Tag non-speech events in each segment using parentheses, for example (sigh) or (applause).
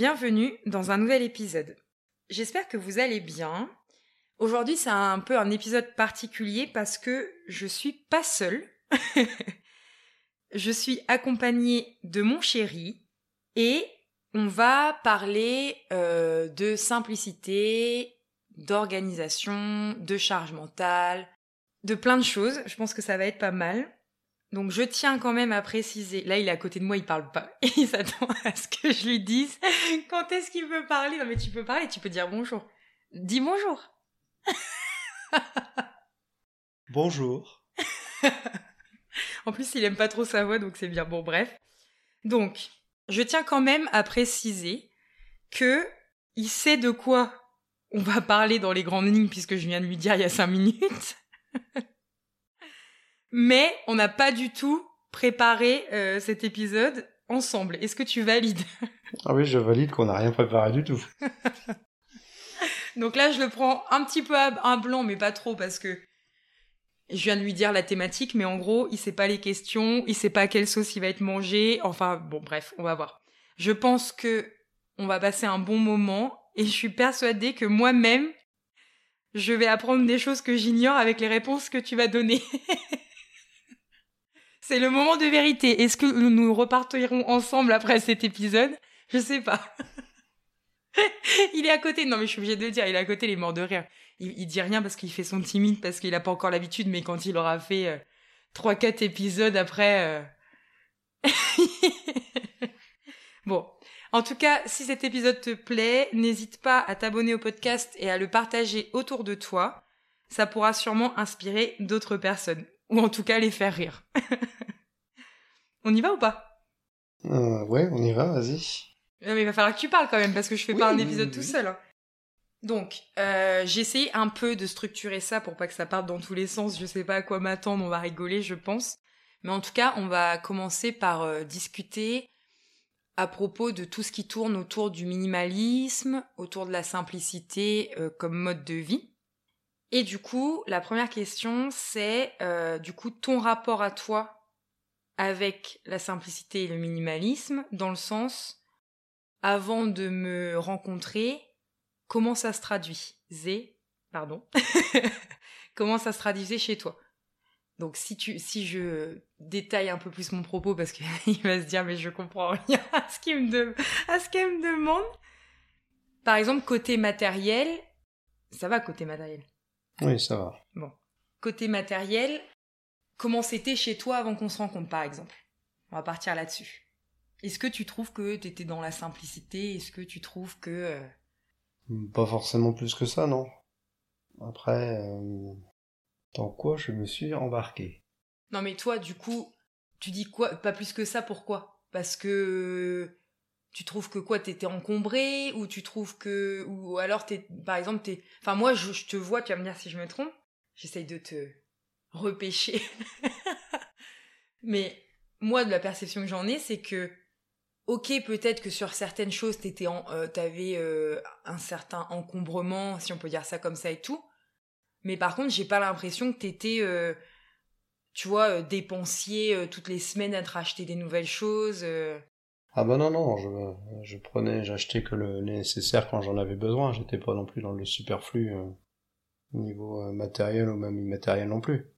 Bienvenue dans un nouvel épisode. J'espère que vous allez bien. Aujourd'hui, c'est un peu un épisode particulier parce que je suis pas seule. (laughs) je suis accompagnée de mon chéri et on va parler euh, de simplicité, d'organisation, de charge mentale, de plein de choses. Je pense que ça va être pas mal. Donc je tiens quand même à préciser, là il est à côté de moi, il parle pas, (laughs) il s'attend à ce que je lui dise (laughs) quand est-ce qu'il peut parler? Non mais tu peux parler, tu peux dire bonjour. Dis bonjour. (laughs) bonjour. en plus il aime pas trop sa voix donc c'est bien. Bon bref. Donc je tiens quand même à préciser que il sait de quoi on va parler dans les grandes lignes puisque je viens de lui dire il y a cinq minutes mais on n'a pas du tout préparé euh, cet épisode ensemble. Est-ce que tu valides? (laughs) Ah oui, je valide qu'on n'a rien préparé du tout. Donc là, je le prends un petit peu à un blanc, mais pas trop parce que je viens de lui dire la thématique, mais en gros, il sait pas les questions, il sait pas à quelle sauce il va être mangé. Enfin, bon, bref, on va voir. Je pense que on va passer un bon moment et je suis persuadée que moi-même, je vais apprendre des choses que j'ignore avec les réponses que tu vas donner. (laughs) C'est le moment de vérité. Est-ce que nous repartirons ensemble après cet épisode? Je sais pas. (laughs) il est à côté. Non, mais je suis obligée de le dire. Il est à côté, il est mort de rire. Il, dit rien parce qu'il fait son timide, parce qu'il n'a pas encore l'habitude, mais quand il aura fait euh, trois, 4 quatre épisodes après. Euh, (laughs) bon. En tout cas, si cet épisode te plaît, n'hésite pas à t'abonner au podcast et à le partager autour de toi. Ça pourra sûrement inspirer d'autres personnes. Ou en tout cas les faire rire. (laughs) on y va ou pas? Euh, Ouais, on y va, vas-y. Non mais il va falloir que tu parles quand même parce que je fais pas un épisode tout seul. Hein. Donc, euh, j'ai essayé un peu de structurer ça pour pas que ça parte dans tous les sens. Je sais pas à quoi m'attendre, on va rigoler, je pense. Mais en tout cas, on va commencer par euh, discuter à propos de tout ce qui tourne autour du minimalisme, autour de la simplicité euh, comme mode de vie. Et du coup, la première question, c'est euh, du coup ton rapport à toi avec la simplicité et le minimalisme, dans le sens, avant de me rencontrer, comment ça se traduit Zé, pardon. (laughs) comment ça se traduisait chez toi? Donc si tu si je détaille un peu plus mon propos parce qu'il (laughs) va se dire mais je comprends rien (laughs) à ce qu'il à ce qu'elle me demande. Par exemple côté matériel, ça va côté matériel. Oui, ça va. Bon. Côté matériel, comment c'était chez toi avant qu'on se rencontre, par exemple? On va partir là-dessus. Est-ce que tu trouves que tu étais dans la simplicité? Est-ce que tu trouves que... Euh, Pas forcément plus que ça, non. Après, euh, dans quoi je me suis embarqué? Non mais toi, du coup, tu dis quoi? Pas plus que ça, pourquoi? Parce que tu trouves que quoi t'étais encombré ou tu trouves que ou alors t'es par exemple t'es enfin moi je, te vois tu vas me dire si je me trompe j'essaye de te repêcher. (laughs) Mais moi de la perception que j'en ai c'est que ok peut-être que sur certaines choses t'étais euh, t'avais euh, un certain encombrement si on peut dire ça comme ça et tout. Mais par contre j'ai pas l'impression que t'étais euh, tu vois dépensier toutes les semaines à te racheter des nouvelles choses ah bah non, non, je, je prenais, j'achetais que le nécessaire quand j'en avais besoin, j'étais pas non plus dans le superflu euh, niveau euh, matériel ou même immatériel non plus.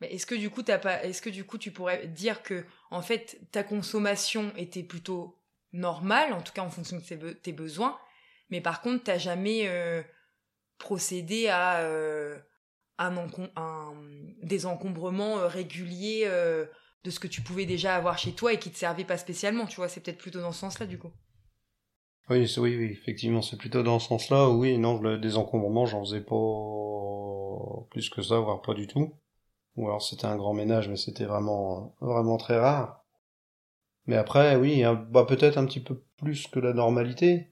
Mais est-ce que du coup t'as pas, est-ce que du coup tu pourrais dire que en fait ta consommation était plutôt normale, en tout cas en fonction de tes, besoins, mais par contre t'as jamais euh, procédé à un, un, désencombrement régulier de ce que tu pouvais déjà avoir chez toi et qui te servait pas spécialement, tu vois, c'est peut-être plutôt dans ce sens-là du coup. Oui, oui, oui, effectivement, c'est plutôt dans ce sens-là. Oui, non, le désencombrement, j'en faisais pas plus que ça, voire pas du tout. Ou alors c'était un grand ménage, mais c'était vraiment, vraiment très rare. Mais après, oui, bah peut-être un petit peu plus que la normalité,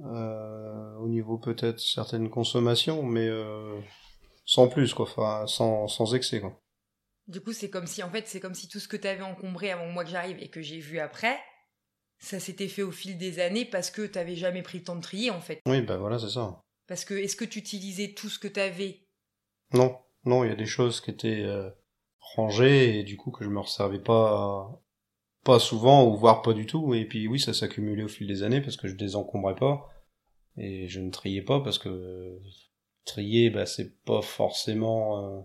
euh, au niveau peut-être certaines consommations, mais euh, sans plus, quoi, enfin, sans, sans excès, quoi. Du coup, c'est comme si, en fait, c'est comme si tout ce que tu avais encombré avant moi que j'arrive et que j'ai vu après, ça s'était fait au fil des années parce que t'avais jamais pris le temps de trier, en fait. Oui, ben voilà, c'est ça. Parce que, est-ce que tu utilisais tout ce que tu avais Non, non, il y a des choses qui étaient euh, rangées et du coup que je me resservais pas pas souvent ou voire pas du tout. Et puis oui, ça s'accumulait au fil des années parce que je désencombrais pas et je ne triais pas parce que trier, bah c'est pas forcément euh,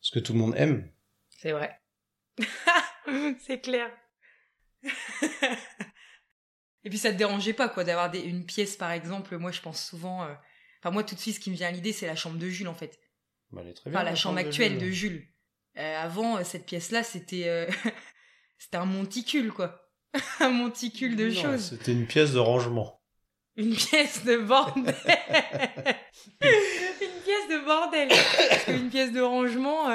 ce que tout le monde aime. C'est vrai. (laughs) c'est clair. (laughs) et puis ça te dérangeait pas quoi d'avoir une pièce par exemple. Moi je pense souvent. euh, Enfin moi tout de suite ce qui me vient à l'idée c'est la chambre de Jules en fait. Bah, elle est très bien, Enfin la chambre actuelle de Jules. Jules. Euh, avant euh, cette pièce là c'était euh, (laughs) c'était un monticule quoi. un monticule de Non, choses. C'était une pièce de rangement. Une pièce de bordel. une pièce de bordel. Parce qu'une pièce de rangement.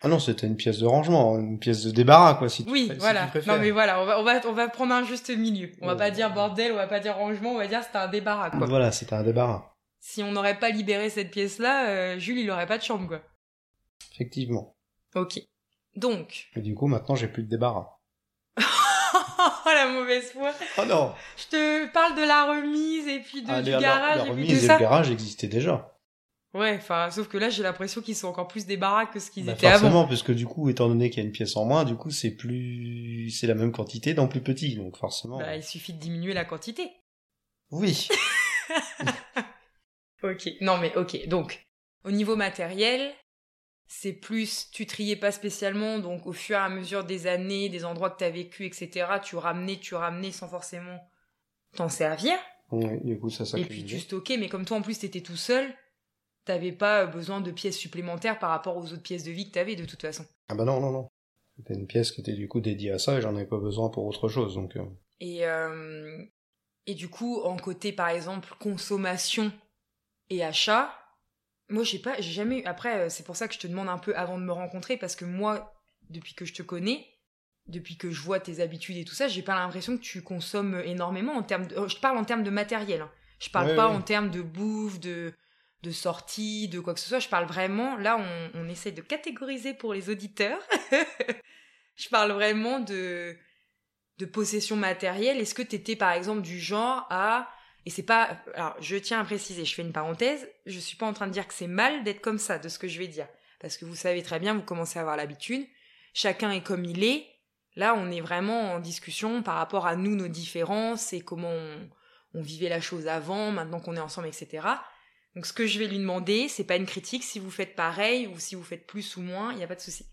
Ah non, c'était une pièce de rangement, une pièce de débarras quoi. Si tu Oui, si voilà. tu préfères. non mais voilà, on va, on va, on va prendre un juste milieu. On va Ouais. pas dire bordel, on va pas dire rangement, on va dire c'était un débarras quoi. Voilà, c'était un débarras. Si on n'aurait pas libéré cette pièce-là, euh, Jules il aurait pas de chambre quoi. Effectivement. Ok. Donc. Et du coup, maintenant, j'ai plus de débarras. oh (laughs) la mauvaise foi. Oh non Je te parle de la remise et puis de, Ah, du la- la- garage la et puis remise tout et ça. le garage existaient déjà. Ouais, enfin, sauf que là j'ai l'impression qu'ils sont encore plus débarras que ce qu'ils Bah, étaient avant. forcément, parce que du coup, étant donné qu'il y a une pièce en moins, du coup, c'est plus, c'est la même quantité dans plus petit, donc forcément. Bah, il suffit de diminuer la quantité. Oui. (laughs) Ok. Non mais ok. Donc, au niveau matériel, c'est plus, tu triais pas spécialement, donc au fur et à mesure des années, des endroits que t'as vécu, etc., tu ramenais, tu ramenais sans forcément t'en servir. Oui, du coup, ça Et puis tu stockais, mais comme toi en plus t'étais tout seul, t'avais pas besoin de pièces supplémentaires par rapport aux autres pièces de vie que t'avais de toute façon. Ah bah non, non, non. C'était une pièce qui était du coup dédiée à ça et j'en avais pas besoin pour autre chose, donc. euh, Et, euh, et du coup, en côté, par exemple, consommation et achat, moi, j'ai pas, j'ai jamais eu. Après, euh, c'est pour ça que je te demande un peu avant de me rencontrer, parce que moi, depuis que je te connais, depuis que je vois tes habitudes et tout ça, j'ai pas l'impression que tu consommes énormément en termes de. euh, Je parle en termes de matériel. hein. Je parle Ouais, pas ouais. en termes de bouffe, de de sortie, de quoi que ce soit. Je parle vraiment. Là, on, on essaie de catégoriser pour les auditeurs. (laughs) je parle vraiment de de possession matérielle. Est-ce que t'étais par exemple du genre à et c'est pas alors je tiens à préciser, je fais une parenthèse, je suis pas en train de dire que c'est mal d'être comme ça, de ce que je vais dire, parce que vous savez très bien, vous commencez à avoir l'habitude. Chacun est comme il est. Là, on est vraiment en discussion par rapport à nous, nos différences et comment on, on vivait la chose avant, maintenant qu'on est ensemble, etc. Donc, ce que je vais lui demander, c'est pas une critique si vous faites pareil ou si vous faites plus ou moins, il n'y a pas de souci.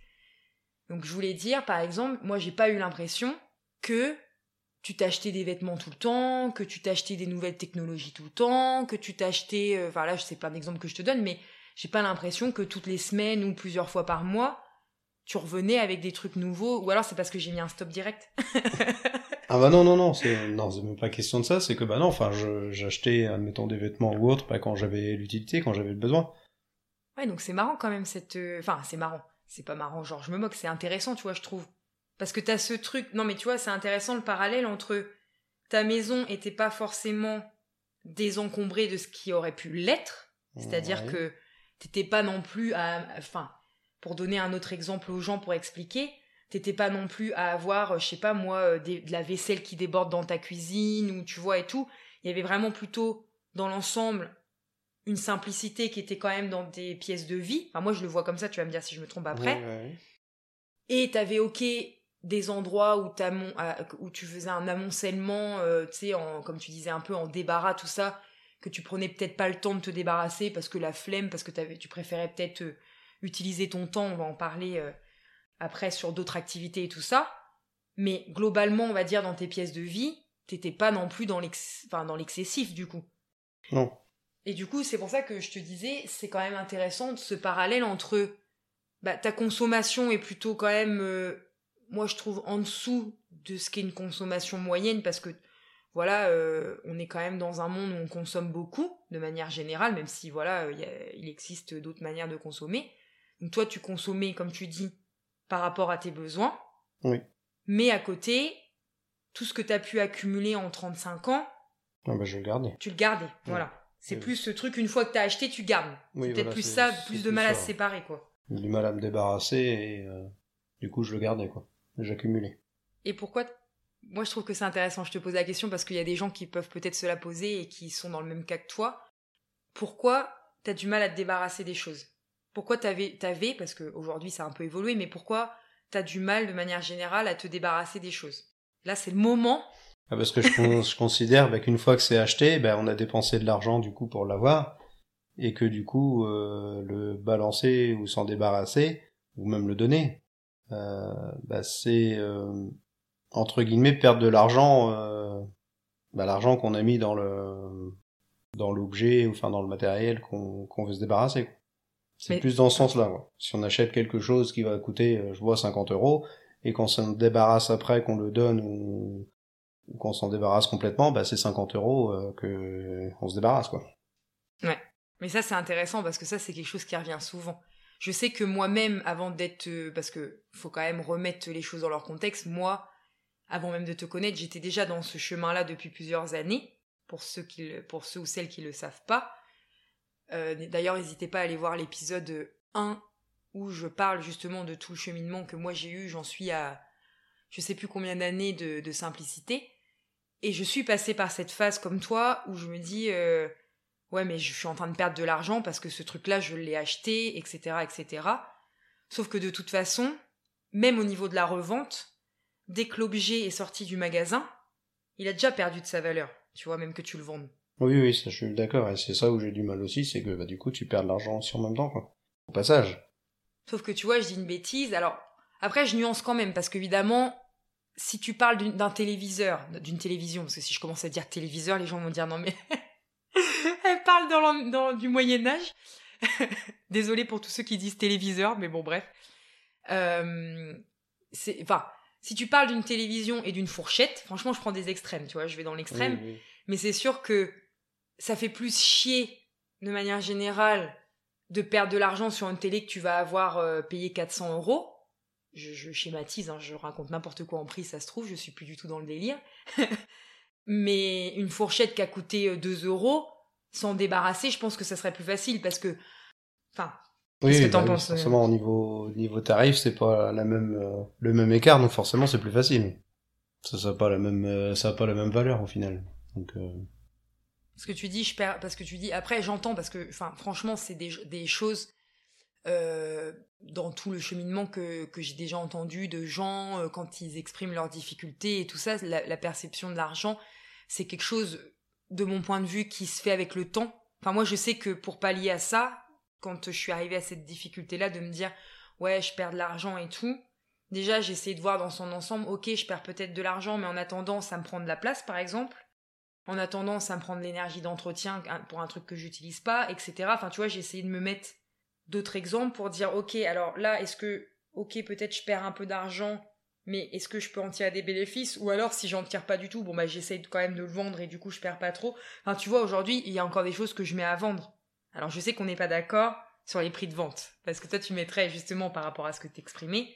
Donc, je voulais dire, par exemple, moi, j'ai pas eu l'impression que tu t'achetais des vêtements tout le temps, que tu t'achetais des nouvelles technologies tout le temps, que tu t'achetais, euh, enfin là, c'est plein d'exemples que je te donne, mais j'ai pas l'impression que toutes les semaines ou plusieurs fois par mois, tu revenais avec des trucs nouveaux, ou alors c'est parce que j'ai mis un stop direct. (laughs) Ah bah non, non, non, c'est, non, c'est même pas question de ça, c'est que bah non, enfin, je, j'achetais, admettons, des vêtements ou autre, pas quand j'avais l'utilité, quand j'avais le besoin. Ouais, donc c'est marrant quand même cette. euh, Enfin, c'est marrant. C'est pas marrant, genre je me moque, c'est intéressant, tu vois, je trouve. Parce que t'as ce truc. Non, mais tu vois, c'est intéressant le parallèle entre ta maison était pas forcément désencombrée de ce qui aurait pu l'être. C'est-à-dire Ouais. que t'étais pas non plus à. Enfin, pour donner un autre exemple aux gens pour expliquer, t'étais pas non plus à avoir, euh, je sais pas moi, euh, des- de la vaisselle qui déborde dans ta cuisine ou tu vois et tout. Il y avait vraiment plutôt dans l'ensemble une simplicité qui était quand même dans des pièces de vie. Enfin, moi, je le vois comme ça, tu vas me dire si je me trompe après. Ouais, ouais. Et t'avais, ok, des endroits où, tu faisais un amoncellement, euh, tu sais, en- comme tu disais, un peu en débarras, tout ça, que tu prenais peut-être pas le temps de te débarrasser parce que la flemme, parce que t'avais, tu préférais peut-être euh, utiliser ton temps, on va en parler euh, après sur d'autres activités et tout ça. Mais globalement, on va dire, dans tes pièces de vie, t'étais pas non plus dans l'excessif, du coup. Non. Et du coup, c'est pour ça que je te disais, c'est quand même intéressant de ce parallèle entre bah, ta consommation est plutôt quand même, euh, moi je trouve, en dessous de ce qu'est une consommation moyenne, parce que voilà, euh, on est quand même dans un monde où on consomme beaucoup, de manière générale, même si voilà, euh, il y a- il existe d'autres manières de consommer. Donc toi, tu consommais, comme tu dis, par rapport à tes besoins. Oui. Mais à côté, tout ce que tu as pu accumuler en 35 ans, Ah bah je le gardais. tu le gardais. Voilà. C'est Oui. plus ce truc, une fois que t'as acheté, tu gardes. Oui, c'est peut-être voilà, plus ça, plus de mal à se séparer, quoi. Du mal à me débarrasser et euh, du coup je le gardais quoi. J'accumulais. Et pourquoi Moi, je trouve que c'est intéressant. Je te pose la question parce qu'il y a des gens qui peuvent peut-être se la poser et qui sont dans le même cas que toi. Pourquoi t'as du mal à te débarrasser des choses? Pourquoi t'avais, t'avais, parce qu'aujourd'hui ça a un peu évolué, mais pourquoi t'as du mal de manière générale à te débarrasser des choses? Là, c'est le moment. Ah, parce que je, (laughs) je considère bah, qu'une fois que c'est acheté, bah, on a dépensé de l'argent du coup pour l'avoir, et que du coup euh, le balancer ou s'en débarrasser, ou même le donner, euh, bah, c'est euh, entre guillemets perdre de l'argent, euh, bah, l'argent qu'on a mis dans le dans l'objet, enfin dans le matériel qu'on qu'on veut se débarrasser. C'est Mais- plus dans ce sens-là. Si on achète quelque chose qui va coûter, euh, je vois, 50 euros, et qu'on s'en débarrasse après, qu'on le donne ou, ou qu'on s'en débarrasse complètement, bah c'est 50 euros euh, que on se débarrasse quoi. Mais ça, c'est intéressant parce que ça, c'est quelque chose qui revient souvent. Je sais que moi-même, avant d'être... euh, parce que faut quand même remettre les choses dans leur contexte, moi, avant même de te connaître, j'étais déjà dans ce chemin-là depuis plusieurs années, pour ceux, qui, pour ceux ou celles qui le savent pas. Euh, D'ailleurs, n'hésitez pas à aller voir l'épisode 1 où je parle justement de tout le cheminement que moi j'ai eu. J'en suis à je sais plus combien d'années de, de simplicité. Et je suis passée par cette phase comme toi où je me dis... euh, ouais mais je suis en train de perdre de l'argent parce que ce truc là je l'ai acheté etc etc sauf que de toute façon même au niveau de la revente dès que l'objet est sorti du magasin il a déjà perdu de sa valeur tu vois même que tu le vendes Oui, oui, ça, je suis d'accord, et c'est ça où j'ai du mal aussi, c'est que bah, du coup, tu perds de l'argent en même temps, quoi. Au passage. sauf que tu vois je dis une bêtise alors après je nuance quand même parce qu'évidemment si tu parles d'un téléviseur d'une télévision parce que si je commence à dire téléviseur les gens vont dire non mais (laughs) elle parle dans, dans du Moyen Âge (laughs) désolé pour tous ceux qui disent téléviseur mais bon bref Euh, c'est enfin si tu parles d'une télévision et d'une fourchette franchement je prends des extrêmes tu vois je vais dans l'extrême Oui, oui. mais c'est sûr que ça fait plus chier de manière générale de perdre de l'argent sur une télé que tu vas avoir euh, payé 400 euros. Je, je schématise, hein, je raconte n'importe quoi en prix, ça se trouve, je suis plus du tout dans le délire. (laughs) Mais une fourchette qui a coûté euh, 2 euros, s'en débarrasser, je pense que ça serait plus facile parce que. Enfin, Oui, Qu'est-ce que bah t'en oui, penses, euh Forcément, au niveau, niveau tarif, c'est pas la même, euh, le même écart, donc forcément, c'est plus facile. Ça, ça a pas la même, euh, ça a pas la même valeur au final. Donc, euh, ce que tu dis, je perds. Parce que tu dis. Après, j'entends parce que, enfin, franchement, c'est des, des choses. euh, dans tout le cheminement que, que j'ai déjà entendu de gens euh, quand ils expriment leurs difficultés et tout ça, la, la perception de l'argent, c'est quelque chose, de mon point de vue, qui se fait avec le temps. Enfin, moi, je sais que pour pallier à ça, quand je suis arrivée à cette difficulté-là, de me dire, ouais, je perds de l'argent et tout, déjà, j'ai essayé de voir dans son ensemble, ok, je perds peut-être de l'argent, mais en attendant, ça me prend de la place, par exemple. En attendant, ça me prend de l'énergie d'entretien pour un truc que j'utilise pas, etc. Enfin, tu vois, j'ai essayé de me mettre d'autres exemples pour dire, ok, alors là, est-ce que, ok, peut-être je perds un peu d'argent, mais est-ce que je peux en tirer des bénéfices? Ou alors, si j'en tire pas du tout, bon, bah, j'essaye quand même de le vendre et du coup, je perds pas trop. Enfin, tu vois, aujourd'hui, il y a encore des choses que je mets à vendre. Alors, je sais qu'on n'est pas d'accord sur les prix de vente. Parce que toi, tu mettrais, justement, par rapport à ce que t'exprimais,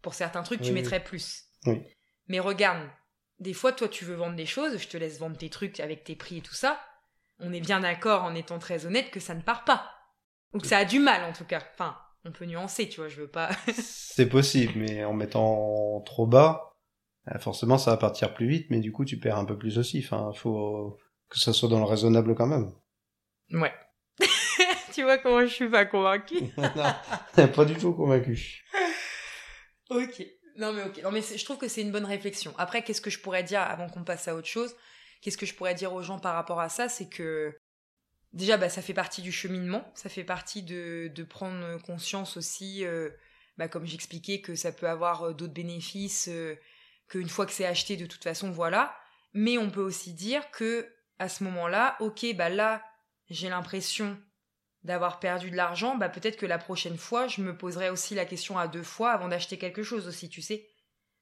pour certains trucs, tu Oui, mettrais plus. Oui. Mais regarde, des fois, toi, tu veux vendre des choses, je te laisse vendre tes trucs avec tes prix et tout ça. On est bien d'accord, en étant très honnête, que ça ne part pas. Ou que ça a du mal, en tout cas. Enfin, on peut nuancer, tu vois, je veux pas. (laughs) c'est possible, mais en mettant trop bas, euh, forcément, ça va partir plus vite, mais du coup, tu perds un peu plus aussi. Enfin, faut que ça soit dans le raisonnable quand même. ouais. (laughs) tu vois comment je suis pas convaincue (laughs) non, pas du tout convaincu. Ok. Non mais ok. Je trouve que c'est une bonne réflexion. Après, qu'est-ce que je pourrais dire avant qu'on passe à autre chose? Qu'est-ce que je pourrais dire aux gens par rapport à ça? C'est que déjà, bah, ça fait partie du cheminement. Ça fait partie de, de prendre conscience aussi, euh, bah, comme j'expliquais, que ça peut avoir euh, d'autres bénéfices, euh, qu'une fois que c'est acheté, de toute façon, voilà. Mais on peut aussi dire que à ce moment-là, ok, bah là, j'ai l'impression d'avoir perdu de l'argent, bah peut-être que la prochaine fois, je me poserai aussi la question à deux fois avant d'acheter quelque chose aussi, tu sais.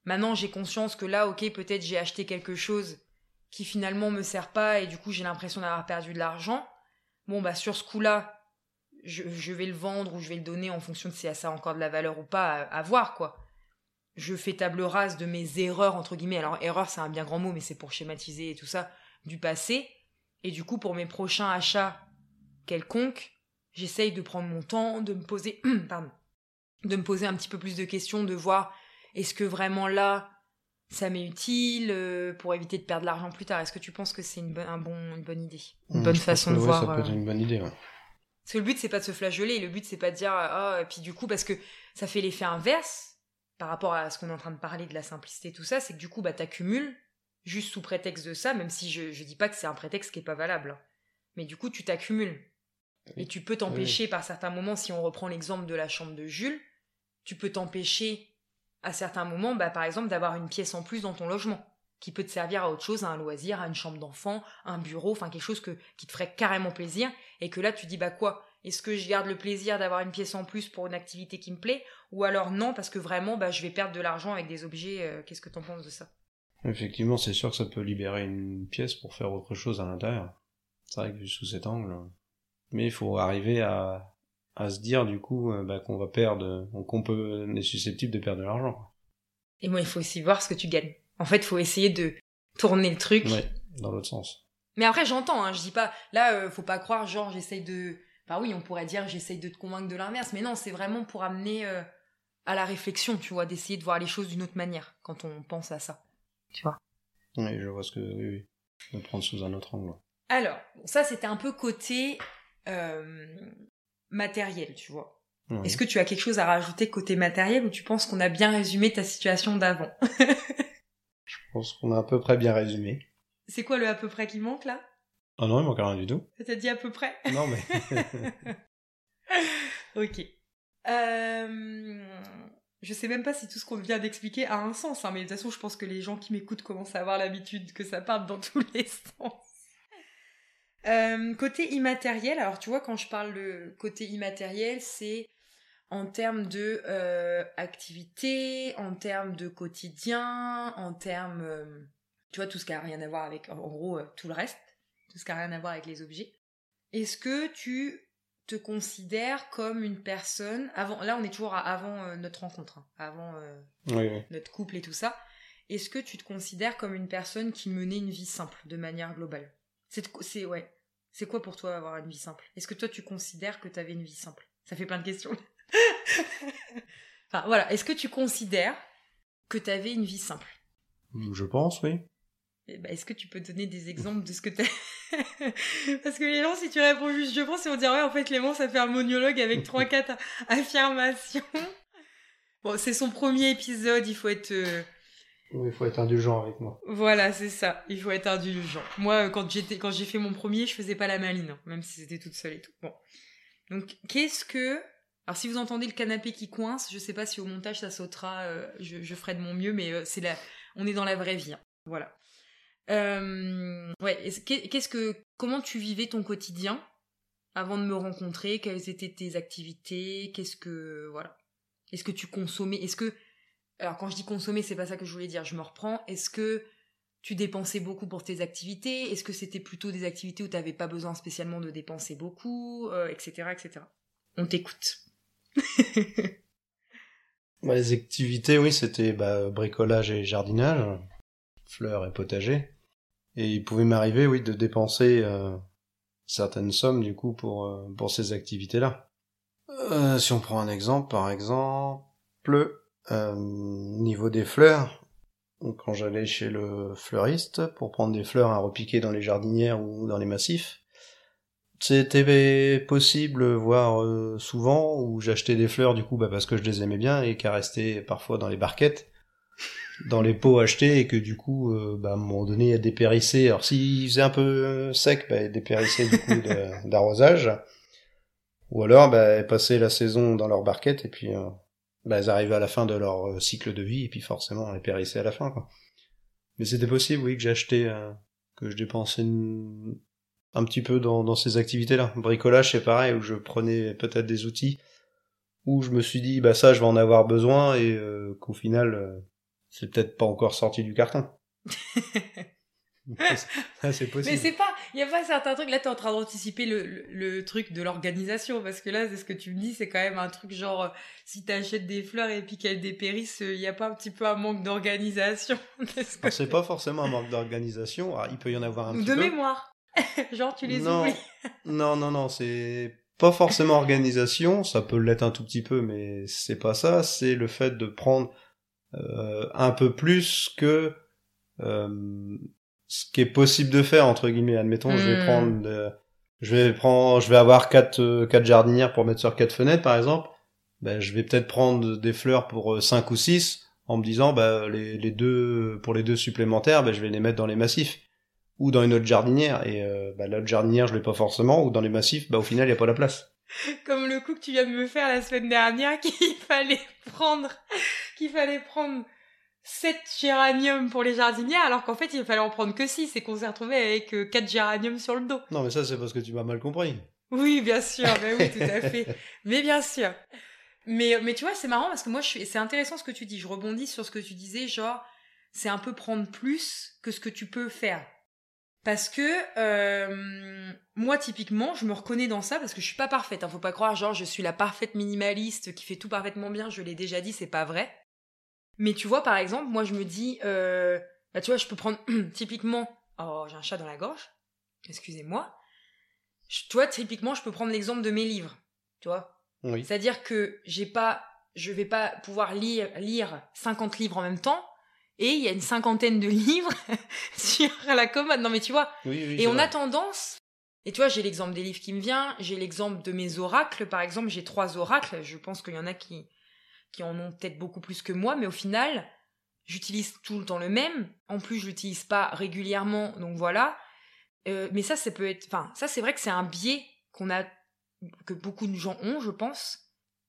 Maintenant, j'ai conscience que là, ok, peut-être j'ai acheté quelque chose qui finalement me sert pas et du coup j'ai l'impression d'avoir perdu de l'argent. Bon, bah sur ce coup-là, je, je vais le vendre ou je vais le donner en fonction de si ça a encore de la valeur ou pas à, à voir, quoi. Je fais table rase de mes erreurs, entre guillemets. Alors, erreur, c'est un bien grand mot, mais c'est pour schématiser et tout ça, du passé. Et du coup, pour mes prochains achats quelconques, j'essaye de prendre mon temps, de me poser, (clears throat) pardon, de me poser un petit peu plus de questions, de voir est-ce que vraiment là, ça m'est utile euh, pour éviter de perdre de l'argent plus tard? Est-ce que tu penses que c'est une, bonne- un bon, une bonne idée? Une Mmh, bonne façon de ouais, voir Ça peut euh, être une bonne idée. Ouais. Parce que le but, c'est pas de se flageoler, le but, c'est pas de dire, ah, et puis du coup, parce que ça fait l'effet inverse. par rapport à ce qu'on est en train de parler de la simplicité, tout ça, c'est que du coup, bah, t'accumules juste sous prétexte de ça, même si je, je dis pas que c'est un prétexte qui est pas valable. hein. Mais du coup, tu t'accumules. Et tu peux t'empêcher par certains moments, si on reprend l'exemple de la chambre de Jules, tu peux t'empêcher à certains moments, bah, par exemple, d'avoir une pièce en plus dans ton logement, qui peut te servir à autre chose, à un loisir, à une chambre d'enfant, un bureau, enfin quelque chose que, qui te ferait carrément plaisir, et que là tu dis bah quoi? Est-ce que je garde le plaisir d'avoir une pièce en plus pour une activité qui me plaît, ou alors non parce que vraiment bah, je vais perdre de l'argent avec des objets. euh, Qu'est-ce que t'en penses de ça? Effectivement, c'est sûr que ça peut libérer une pièce pour faire autre chose à l'intérieur. C'est vrai que vu sous cet angle. Mais il faut arriver à, à se dire du coup euh, bah, qu'on va perdre, qu'on peut, on est susceptible de perdre de l'argent. Et moi, il faut aussi voir ce que tu gagnes. En fait, il faut essayer de tourner le truc. Ouais, dans l'autre sens. Mais après, j'entends, hein, je dis pas, là, euh, faut pas croire, genre, j'essaye de. Enfin, oui, on pourrait dire, j'essaye de te convaincre de l'inverse, mais non, c'est vraiment pour amener euh, à la réflexion, tu vois, d'essayer de voir les choses d'une autre manière quand on pense à ça. Tu vois Oui, je vois ce que. Oui, oui. De prendre sous un autre angle. Alors, ça, c'était un peu côté matériel, tu vois. Est-ce que tu as quelque chose à rajouter côté matériel ou tu penses qu'on a bien résumé ta situation d'avant? (laughs) Je pense qu'on a à peu près bien résumé. C'est quoi le à peu près qui manque là? Ah non, il manque rien du tout. T'as dit à peu près? Non, mais. (laughs) Ok. Euh, Je sais même pas si tout ce qu'on vient d'expliquer a un sens, hein, mais de toute façon, je pense que les gens qui m'écoutent commencent à avoir l'habitude que ça parte dans tous les (laughs) sens. Euh, côté immatériel, alors tu vois, quand je parle de côté immatériel, c'est en termes de euh, activité, en termes de quotidien, en termes, euh, tu vois, tout ce qui a rien à voir avec, en gros, tout le reste, tout ce qui a rien à voir avec les objets. Est-ce que tu te considères comme une personne avant là on est toujours à avant notre rencontre hein, avant oui, oui. notre couple et tout ça est-ce que tu te considères comme une personne qui menait une vie simple de manière globale? C'est ouais c'est quoi pour toi avoir une vie simple? Est-ce que toi tu considères que tu avais une vie simple? Ça fait plein de questions (laughs) enfin voilà est-ce que tu considères que tu avais une vie simple? Je pense, oui. Eh ben, Est-ce que tu peux donner des exemples de ce que t'as (laughs) Parce que les gens, si tu réponds juste je pense, ils vont dire ouais, en fait, Clément, ça fait un monologue avec trois, quatre (laughs) affirmations. Bon, c'est son premier épisode, il faut être. euh, il faut être indulgent avec moi. Voilà, c'est ça. Il faut être indulgent. Moi, euh, quand j'étais, quand j'ai fait mon premier, je faisais pas la maline, hein, même si c'était toute seule et tout. Bon. Donc, qu'est-ce que. Alors, si vous entendez le canapé qui coince, je sais pas si au montage ça sautera, euh, je, ferai de mon mieux, mais euh, c'est la, on est dans la vraie vie. hein. Voilà. Ouais. est-ce- qu'est- Qu'est-ce que, comment tu vivais ton quotidien avant de me rencontrer? Quelles étaient tes activités? Qu'est-ce que, voilà. Est-ce que tu consommais? Est-ce que, alors quand je dis consommer, c'est pas ça que je voulais dire. Je me reprends. Est-ce que tu dépensais beaucoup pour tes activités? Est-ce que c'était plutôt des activités où tu n'avais pas besoin spécialement de dépenser beaucoup, euh, etc., etc. On t'écoute. (laughs) Bah, les activités, oui, c'était bah, bricolage et jardinage, fleurs et potager. Et il pouvait m'arriver, oui, de dépenser euh, certaines sommes, du coup, pour, euh, pour ces activités-là. Si on prend un exemple, par exemple, euh, niveau des fleurs, quand j'allais chez le fleuriste pour prendre des fleurs à repiquer dans les jardinières ou dans les massifs, c'était possible, voire euh, souvent, où j'achetais des fleurs du coup bah, parce que je les aimais bien et qu'à rester parfois dans les barquettes, dans les pots achetés et que du coup, euh, bah, à un moment donné, elles dépérissaient. Alors s'il faisait un peu sec, bah, elles dépérissaient du coup (laughs) d'arrosage. Ou alors, bah, elles passaient la saison dans leurs barquettes et puis euh, bah, elles arrivaient à la fin de leur euh, cycle de vie et puis forcément elles périssaient à la fin. Quoi. Mais c'était possible, oui, que j'achetais, euh, que je dépensais une- un petit peu dans, dans ces activités-là. Bricolage, c'est pareil, où je prenais peut-être des outils, où je me suis dit, bah ça, je vais en avoir besoin, et euh, qu'au final, euh, c'est peut-être pas encore sorti du carton. (laughs) Ça, c'est Mais possible. c'est pas, il y a pas certains trucs. Là, t'es en train d'anticiper le, le, le truc de l'organisation parce que là, c'est ce que tu me dis, c'est quand même un truc genre euh, si t'achètes des fleurs et puis qu'elles dépérissent, il y a pas un petit peu un manque d'organisation (laughs) c'est pas forcément un manque d'organisation, Alors, il peut y en avoir un ou petit de peu. mémoire. (laughs) genre tu les non, oublies. (laughs) non, non, non, c'est pas forcément organisation, ça peut l'être un tout petit peu, mais c'est pas ça, c'est le fait de prendre euh, un peu plus que euh, ce qui est possible de faire entre guillemets. Admettons, je vais Hmm. prendre, de- je vais prendre, je vais avoir quatre euh, quatre jardinières pour mettre sur quatre fenêtres par exemple. ben, je vais peut-être prendre des fleurs pour 5 ou 6 en me disant bah les, les deux pour les deux supplémentaires ben, je vais les mettre dans les massifs ou dans une autre jardinière et euh, bah, l'autre jardinière je l'ai pas forcément ou dans les massifs bah au final il y a pas la place (laughs) comme le coup que tu viens de me faire la semaine dernière (laughs) qu'il fallait prendre qu'il fallait prendre 7 géraniums pour les jardinières alors qu'en fait il fallait en prendre que 6 et qu'on s'est retrouvé avec 4 euh, géraniums sur le dos. Non mais ça c'est parce que tu m'as mal compris. Oui bien sûr, mais oui tout à fait. (laughs) mais bien sûr. Mais, mais tu vois c'est marrant parce que moi je suis... c'est intéressant ce que tu dis, je rebondis sur ce que tu disais genre c'est un peu prendre plus que ce que tu peux faire. Parce que euh, moi typiquement, je me reconnais dans ça parce que je suis pas parfaite. Hein, faut pas croire genre je suis la parfaite minimaliste qui fait tout parfaitement bien. Je l'ai déjà dit, c'est pas vrai. Mais tu vois par exemple, moi je me dis, euh, bah tu vois, je peux prendre (clears throat) typiquement. Oh, j'ai un chat dans la gorge. Excusez-moi. Tu vois, typiquement, je peux prendre l'exemple de mes livres. Tu vois. Oui. C'est-à-dire que j'ai pas, je vais pas pouvoir lire lire 50 livres en même temps et il y a une cinquantaine de (laughs) livres (laughs) sur la commode. Non mais tu vois. et on a tendance. Et tu vois, j'ai l'exemple des livres qui me vient, j'ai l'exemple de mes oracles, par exemple, j'ai trois oracles, je pense qu'il y en a qui, qui en ont peut-être beaucoup plus que moi, mais au final, j'utilise tout le temps le même. En plus, je l'utilise pas régulièrement, donc voilà. Euh, mais ça, ça peut être, enfin, ça, c'est vrai que c'est un biais qu'on a, que beaucoup de gens ont, je pense,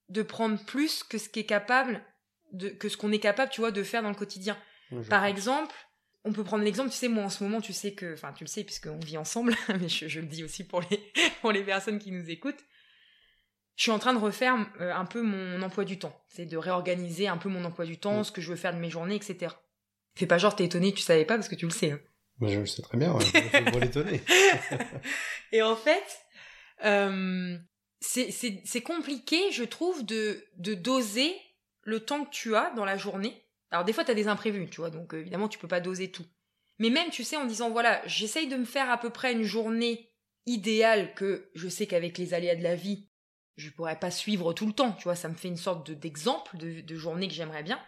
de prendre plus que ce qui est capable de, que ce qu'on est capable, tu vois, de faire dans le quotidien. Par exemple, on peut prendre l'exemple, tu sais, moi en ce moment, tu sais que, enfin, tu le sais puisqu'on vit ensemble, (laughs) mais je, le dis aussi pour les, (laughs) pour les personnes qui nous écoutent. Je suis en train de refaire euh, un peu mon emploi du temps. C'est de réorganiser un peu mon emploi du temps, mm. ce que je veux faire de mes journées, etc. Fais pas genre t'es étonné, tu savais pas parce que tu le sais. Hein. je le sais très bien, ouais. (laughs) je pas l'étonner. Et en fait, euh, c'est compliqué, je trouve, de, de doser le temps que tu as dans la journée alors des fois, tu as des imprévus, tu vois, donc euh, évidemment, tu peux pas doser tout. Mais même, tu sais, en disant, voilà, j'essaye de me faire à peu près une journée idéale que je sais qu'avec les aléas de la vie, je pourrais pas suivre tout le temps, tu vois, ça me fait une sorte d'exemple de, journée que j'aimerais bien.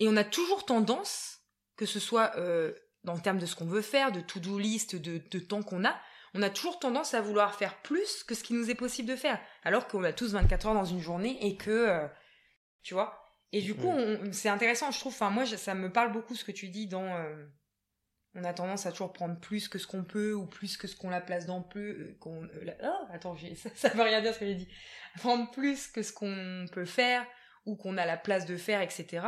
Et on a toujours tendance, que ce soit euh, dans le terme de ce qu'on veut faire, de to-do list, de, temps qu'on a, on a toujours tendance à vouloir faire plus que ce qui nous est possible de faire. Alors qu'on a tous 24 heures dans une journée et que, euh, tu vois, et du coup, c'est intéressant, je trouve. Enfin, moi, ça me parle beaucoup ce que tu dis dans. Euh, on a tendance à toujours prendre plus que ce qu'on peut ou plus que ce qu'on la place dans peu. Euh, qu'on, euh, oh, attends, ça, ça veut rien dire ce que j'ai dit. Prendre plus que ce qu'on peut faire ou qu'on a la place de faire, etc.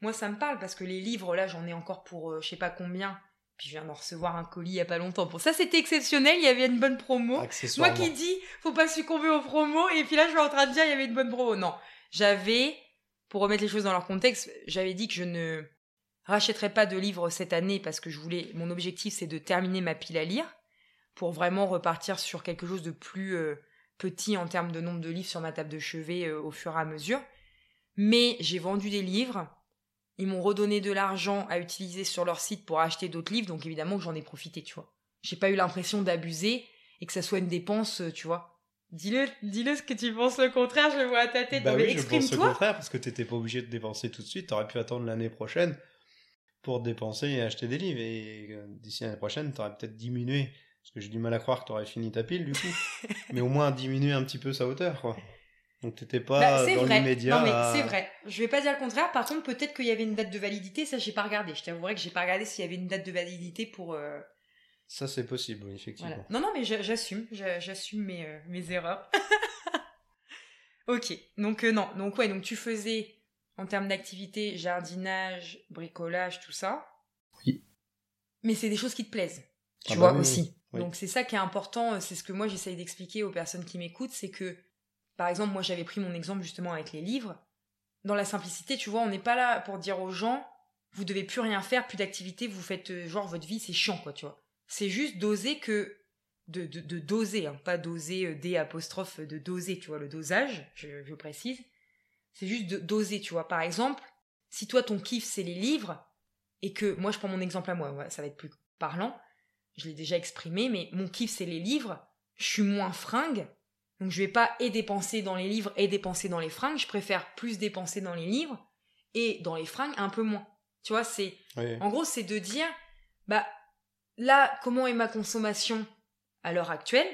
Moi, ça me parle parce que les livres, là, j'en ai encore pour je sais pas combien. Puis je viens d'en recevoir un colis il y a pas longtemps. Pour ça, c'était exceptionnel. Il y avait une bonne promo. Moi qui dis, faut pas succomber aux promos. Et puis là, je suis en train de dire, il y avait une bonne promo. Non, j'avais pour remettre les choses dans leur contexte, j'avais dit que je ne rachèterais pas de livres cette année parce que je voulais, mon objectif c'est de terminer ma pile à lire pour vraiment repartir sur quelque chose de plus euh, petit en termes de nombre de livres sur ma table de chevet euh, au fur et à mesure. Mais j'ai vendu des livres, ils m'ont redonné de l'argent à utiliser sur leur site pour acheter d'autres livres, donc évidemment que j'en ai profité, tu vois. J'ai pas eu l'impression d'abuser et que ça soit une dépense, euh, tu vois, Dis-le, dis-le ce que tu penses. Le contraire, je le vois à ta tête. Bah oui, je pense le contraire parce que t'étais pas obligé de dépenser tout de suite, t'aurais pu attendre l'année prochaine pour dépenser et acheter des livres et euh, d'ici l'année prochaine, t'aurais peut-être diminué parce que j'ai du mal à croire que t'aurais fini ta pile du coup, (laughs) mais au moins diminuer un petit peu sa hauteur quoi. Donc t'étais pas bah, dans l'immédiat. Non mais c'est vrai. Je vais pas dire le contraire. Par contre, peut-être qu'il y avait une date de validité. Ça, j'ai pas regardé. Je t'avouerai que j'ai pas regardé s'il y avait une date de validité pour euh, ça, c'est possible, effectivement. Non, non, mais j'assume, j'assume mes, euh, mes erreurs. (laughs) ok, donc euh, non, donc ouais, donc tu faisais en termes d'activité jardinage, bricolage, tout ça. Oui. Mais c'est des choses qui te plaisent, tu ah vois bah aussi. Donc c'est ça qui est important, euh, c'est ce que moi j'essaye d'expliquer aux personnes qui m'écoutent, c'est que, par exemple, moi j'avais pris mon exemple justement avec les livres. Dans la simplicité, tu vois, on n'est pas là pour dire aux gens, vous devez plus rien faire, plus d'activité, vous faites genre votre vie, c'est chiant quoi, tu vois c'est juste doser que de, de, doser, hein, pas doser euh, des apostrophes de doser, tu vois, le dosage, je, précise. C'est juste de doser, tu vois. Par exemple, si toi ton kiff c'est les livres, et que moi je prends mon exemple à moi, ça va être plus parlant, je l'ai déjà exprimé, mais mon kiff c'est les livres, je suis moins fringue, donc je vais pas et dépenser dans les livres et dépenser dans les fringues, je préfère plus dépenser dans les livres et dans les fringues un peu moins. Tu vois, c'est en gros c'est de dire bah là, comment est ma consommation à l'heure actuelle?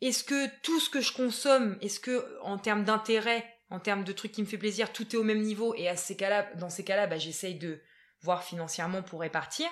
Est-ce que tout ce que je consomme, est-ce que en termes d'intérêt, en termes de trucs qui me fait plaisir, tout est au même niveau. Et à ces cas-là, dans ces cas-là, bah, j'essaye de voir financièrement pour répartir.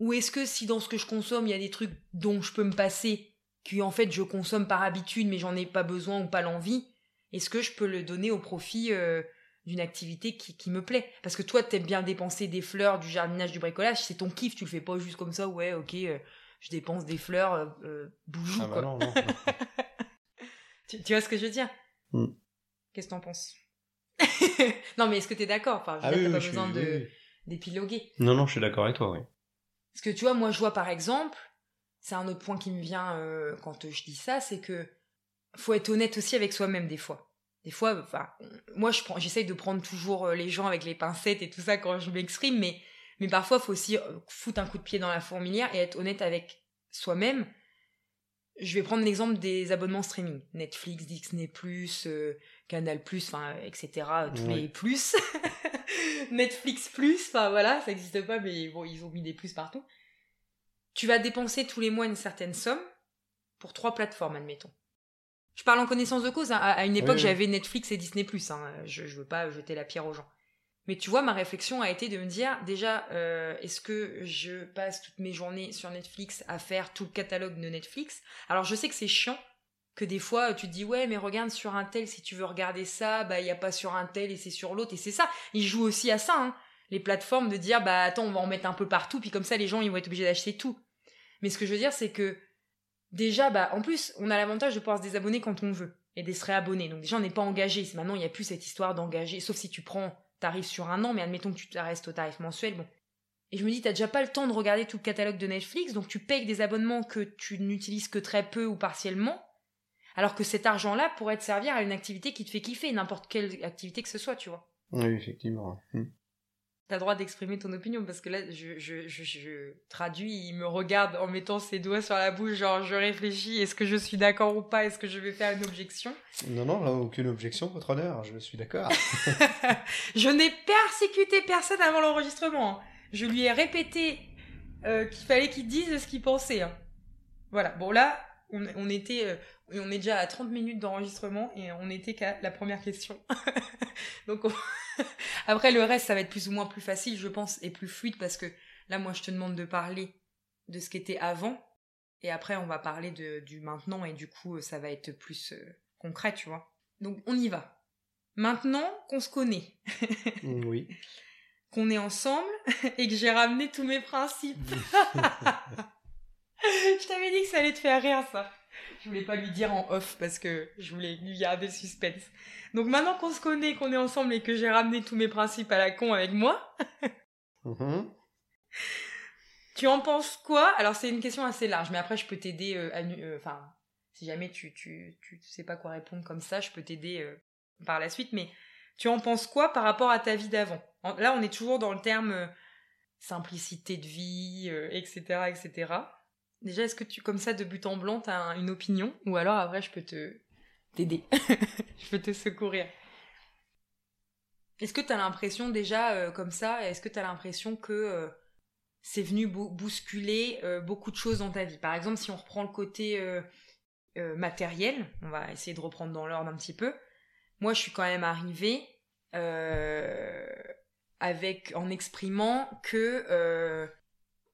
Ou est-ce que si dans ce que je consomme, il y a des trucs dont je peux me passer, qui en fait je consomme par habitude mais j'en ai pas besoin ou pas l'envie, est-ce que je peux le donner au profit euh, d'une activité qui, qui, me plaît? Parce que toi, t'aimes bien dépenser des fleurs, du jardinage, du bricolage, c'est ton kiff, tu le fais pas juste comme ça, ouais, ok, euh, je dépense des fleurs, euh, euh boujoux, ah bah Non, non. (laughs) tu, tu, vois ce que je veux dire? Mm. Qu'est-ce que t'en penses? (laughs) Non, mais est-ce que t'es d'accord? Enfin, je veux ah dire, t'as pas besoin de d'épiloguer. Non, non, je suis d'accord avec toi, oui. Parce que tu vois, moi, je vois par exemple, c'est un autre point qui me vient euh, quand je dis ça, c'est que faut être honnête aussi avec soi-même des fois. Des fois, enfin, moi, je prends, j'essaye de prendre toujours euh, les gens avec les pincettes et tout ça quand je m'exprime, mais, mais parfois, faut aussi euh, foutre un coup de pied dans la fourmilière et être honnête avec soi-même. Je vais prendre l'exemple des abonnements streaming. Netflix, Disney+, euh, Canal+, enfin, etc., tous les plus. (laughs) Netflix+, enfin voilà, ça n'existe pas, mais bon, ils ont mis des plus partout. Tu vas dépenser tous les mois une certaine somme pour trois plateformes, admettons. Je parle en connaissance de cause. Hein. À, une époque, j'avais Netflix et Disney+. Hein. Je, je veux pas jeter la pierre aux gens. Mais tu vois, ma réflexion a été de me dire, déjà, euh, est-ce que je passe toutes mes journées sur Netflix à faire tout le catalogue de Netflix? Alors, je sais que c'est chiant, que des fois, tu te dis, ouais, mais regarde sur un tel, si tu veux regarder ça, bah, il n'y a pas sur un tel et c'est sur l'autre. Et c'est ça, ils jouent aussi à ça, hein. Les plateformes de dire, bah, attends, on va en mettre un peu partout, puis comme ça, les gens, ils vont être obligés d'acheter tout. Mais ce que je veux dire, c'est que déjà, bah, en plus, on a l'avantage de pouvoir se désabonner quand on veut et de se réabonner. Donc déjà, on n'est pas engagé. Maintenant, il n'y a plus cette histoire d'engager, sauf si tu prends tarif sur un an, mais admettons que tu restes au tarif mensuel, bon. Et je me dis, t'as déjà pas le temps de regarder tout le catalogue de Netflix, donc tu payes des abonnements que tu n'utilises que très peu ou partiellement, alors que cet argent-là pourrait te servir à une activité qui te fait kiffer, n'importe quelle activité que ce soit, tu vois. Oui, effectivement. Hmm. T'as le droit d'exprimer ton opinion parce que là, je, je, je, traduis, il me regarde en mettant ses doigts sur la bouche, genre je réfléchis, est-ce que je suis d'accord ou pas, est-ce que je vais faire une objection? Non, non, là, aucune objection, votre honneur, je suis d'accord. (laughs) je n'ai persécuté personne avant l'enregistrement. Hein. Je lui ai répété euh, qu'il fallait qu'il dise ce qu'il pensait. Hein. Voilà, bon là, on, on était, euh, on est déjà à 30 minutes d'enregistrement et on était qu'à la première question. (laughs) Donc (laughs) après le reste ça va être plus ou moins plus facile je pense et plus fluide parce que là moi je te demande de parler de ce qui était avant et après on va parler de, du maintenant et du coup ça va être plus euh, concret tu vois. Donc on y va. Maintenant qu'on se connaît. (laughs) oui. Qu'on est ensemble et que j'ai ramené tous mes principes. (laughs) je t'avais dit que ça allait te faire rire ça. Je voulais pas lui dire en off parce que je voulais lui garder le suspense. Donc maintenant qu'on se connaît, qu'on est ensemble et que j'ai ramené tous mes principes à la con avec moi, mm-hmm. (laughs) tu en penses quoi? Alors c'est une question assez large, mais après je peux t'aider. Euh, euh, enfin, si jamais tu, tu tu sais pas quoi répondre comme ça, je peux t'aider euh, par la suite. Mais tu en penses quoi par rapport à ta vie d'avant? Là, on est toujours dans le terme simplicité de vie, etc., etc. Déjà, est-ce que tu, comme ça, de but en blanc, t'as une opinion? Ou alors, après, je peux te t'aider. (laughs) je peux te secourir. Est-ce que t'as l'impression, déjà, euh, comme ça, est-ce que t'as l'impression que euh, c'est venu bousculer euh, beaucoup de choses dans ta vie? Par exemple, si on reprend le côté matériel, on va essayer de reprendre dans l'ordre un petit peu. Moi, je suis quand même arrivée avec, en exprimant que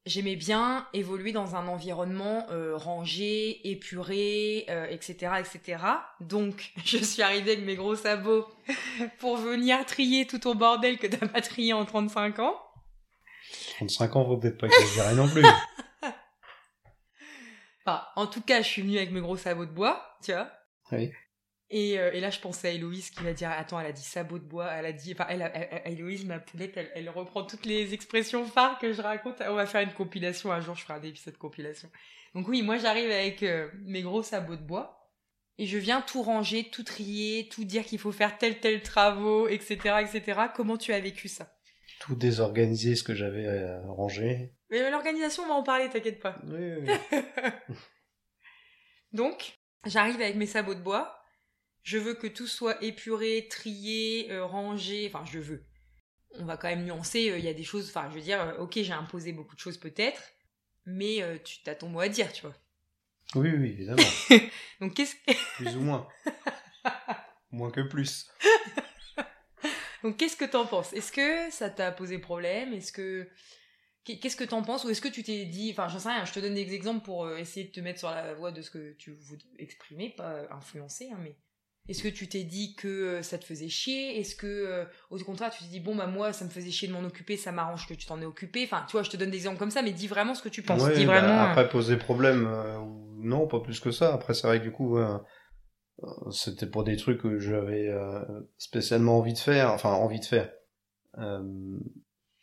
j'aimais bien évoluer dans un environnement euh, rangé, épuré, etc., euh, etc. Donc, (laughs) je suis arrivée avec mes gros sabots (laughs) pour venir trier tout ton bordel que t'as pas trié en 35 ans. 35 ans, faut peut-être pas exagérer non plus. (laughs) enfin, en tout cas, je suis venue avec mes gros sabots de bois, tu vois. Oui. Euh, et, là, je pensais à Héloïse qui va dire Attends, elle a dit sabot de bois, elle a dit. Enfin, elle, Héloïse, ma poulette, elle, reprend toutes les expressions phares que je raconte. On va faire une compilation un jour, je ferai un épisode de compilation. Donc, oui, moi, j'arrive avec euh, mes gros sabots de bois et je viens tout ranger, tout trier, tout dire qu'il faut faire tel, tel travaux, etc., etc. Comment tu as vécu ça? Tout désorganiser ce que j'avais euh, rangé. Mais l'organisation, on va en parler, t'inquiète pas. Oui, oui. (laughs) Donc, j'arrive avec mes sabots de bois je veux que tout soit épuré, trié, euh, rangé. Enfin, je veux. On va quand même nuancer. Euh, il y a des choses. Enfin, je veux dire, euh, ok, j'ai imposé beaucoup de choses peut-être, mais tu as ton mot à dire, tu vois. Oui, oui, évidemment. (laughs) Donc, qu'est-ce (laughs) Plus ou moins. Moins que plus. (laughs) Donc qu'est-ce que t'en penses? Est-ce que ça t'a posé problème? Est-ce que qu'est-ce que t'en penses? Ou est-ce que tu t'es dit enfin j'en sais rien je te donne des exemples pour essayer de te mettre sur la voie de ce que tu veux exprimer pas influencer hein, mais est-ce que tu t'es dit que euh, ça te faisait chier? Est-ce que, euh, au contraire, tu t'es dit, bon, bah moi, ça me faisait chier de m'en occuper, ça m'arrange que tu t'en aies occupé? Enfin, tu vois, je te donne des exemples comme ça, mais dis vraiment ce que tu penses. dis bah, vraiment, après, poser problème, non, pas plus que ça. Après, c'est vrai que du coup, c'était pour des trucs que j'avais spécialement envie de faire, enfin, envie de faire.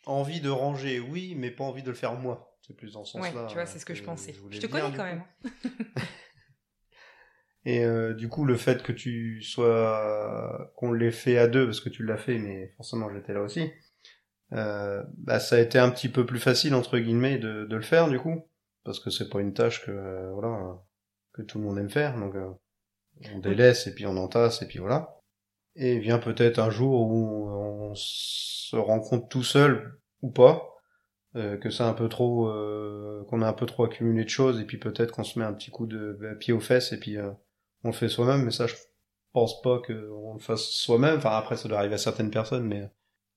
envie de ranger, oui, mais pas envie de le faire moi. C'est plus dans ce sens-là. Ouais, tu vois, c'est ce que, je pensais. Je, te connais quand même. (laughs) Et euh, du coup, le fait que tu sois, qu'on l'ait fait à deux, parce que tu l'as fait, mais forcément j'étais là aussi, euh, bah ça a été un petit peu plus facile entre guillemets de, de le faire du coup, parce que c'est pas une tâche que euh, voilà que tout le monde aime faire, donc euh, on délaisse et puis on entasse et puis voilà. Et vient peut-être un jour où on se rend compte tout seul ou pas que c'est un peu trop, qu'on a un peu trop accumulé de choses et puis peut-être qu'on se met un petit coup de pied aux fesses et puis on le fait soi-même, mais ça, je pense pas qu'on le fasse soi-même. Enfin, après, ça doit arriver à certaines personnes, mais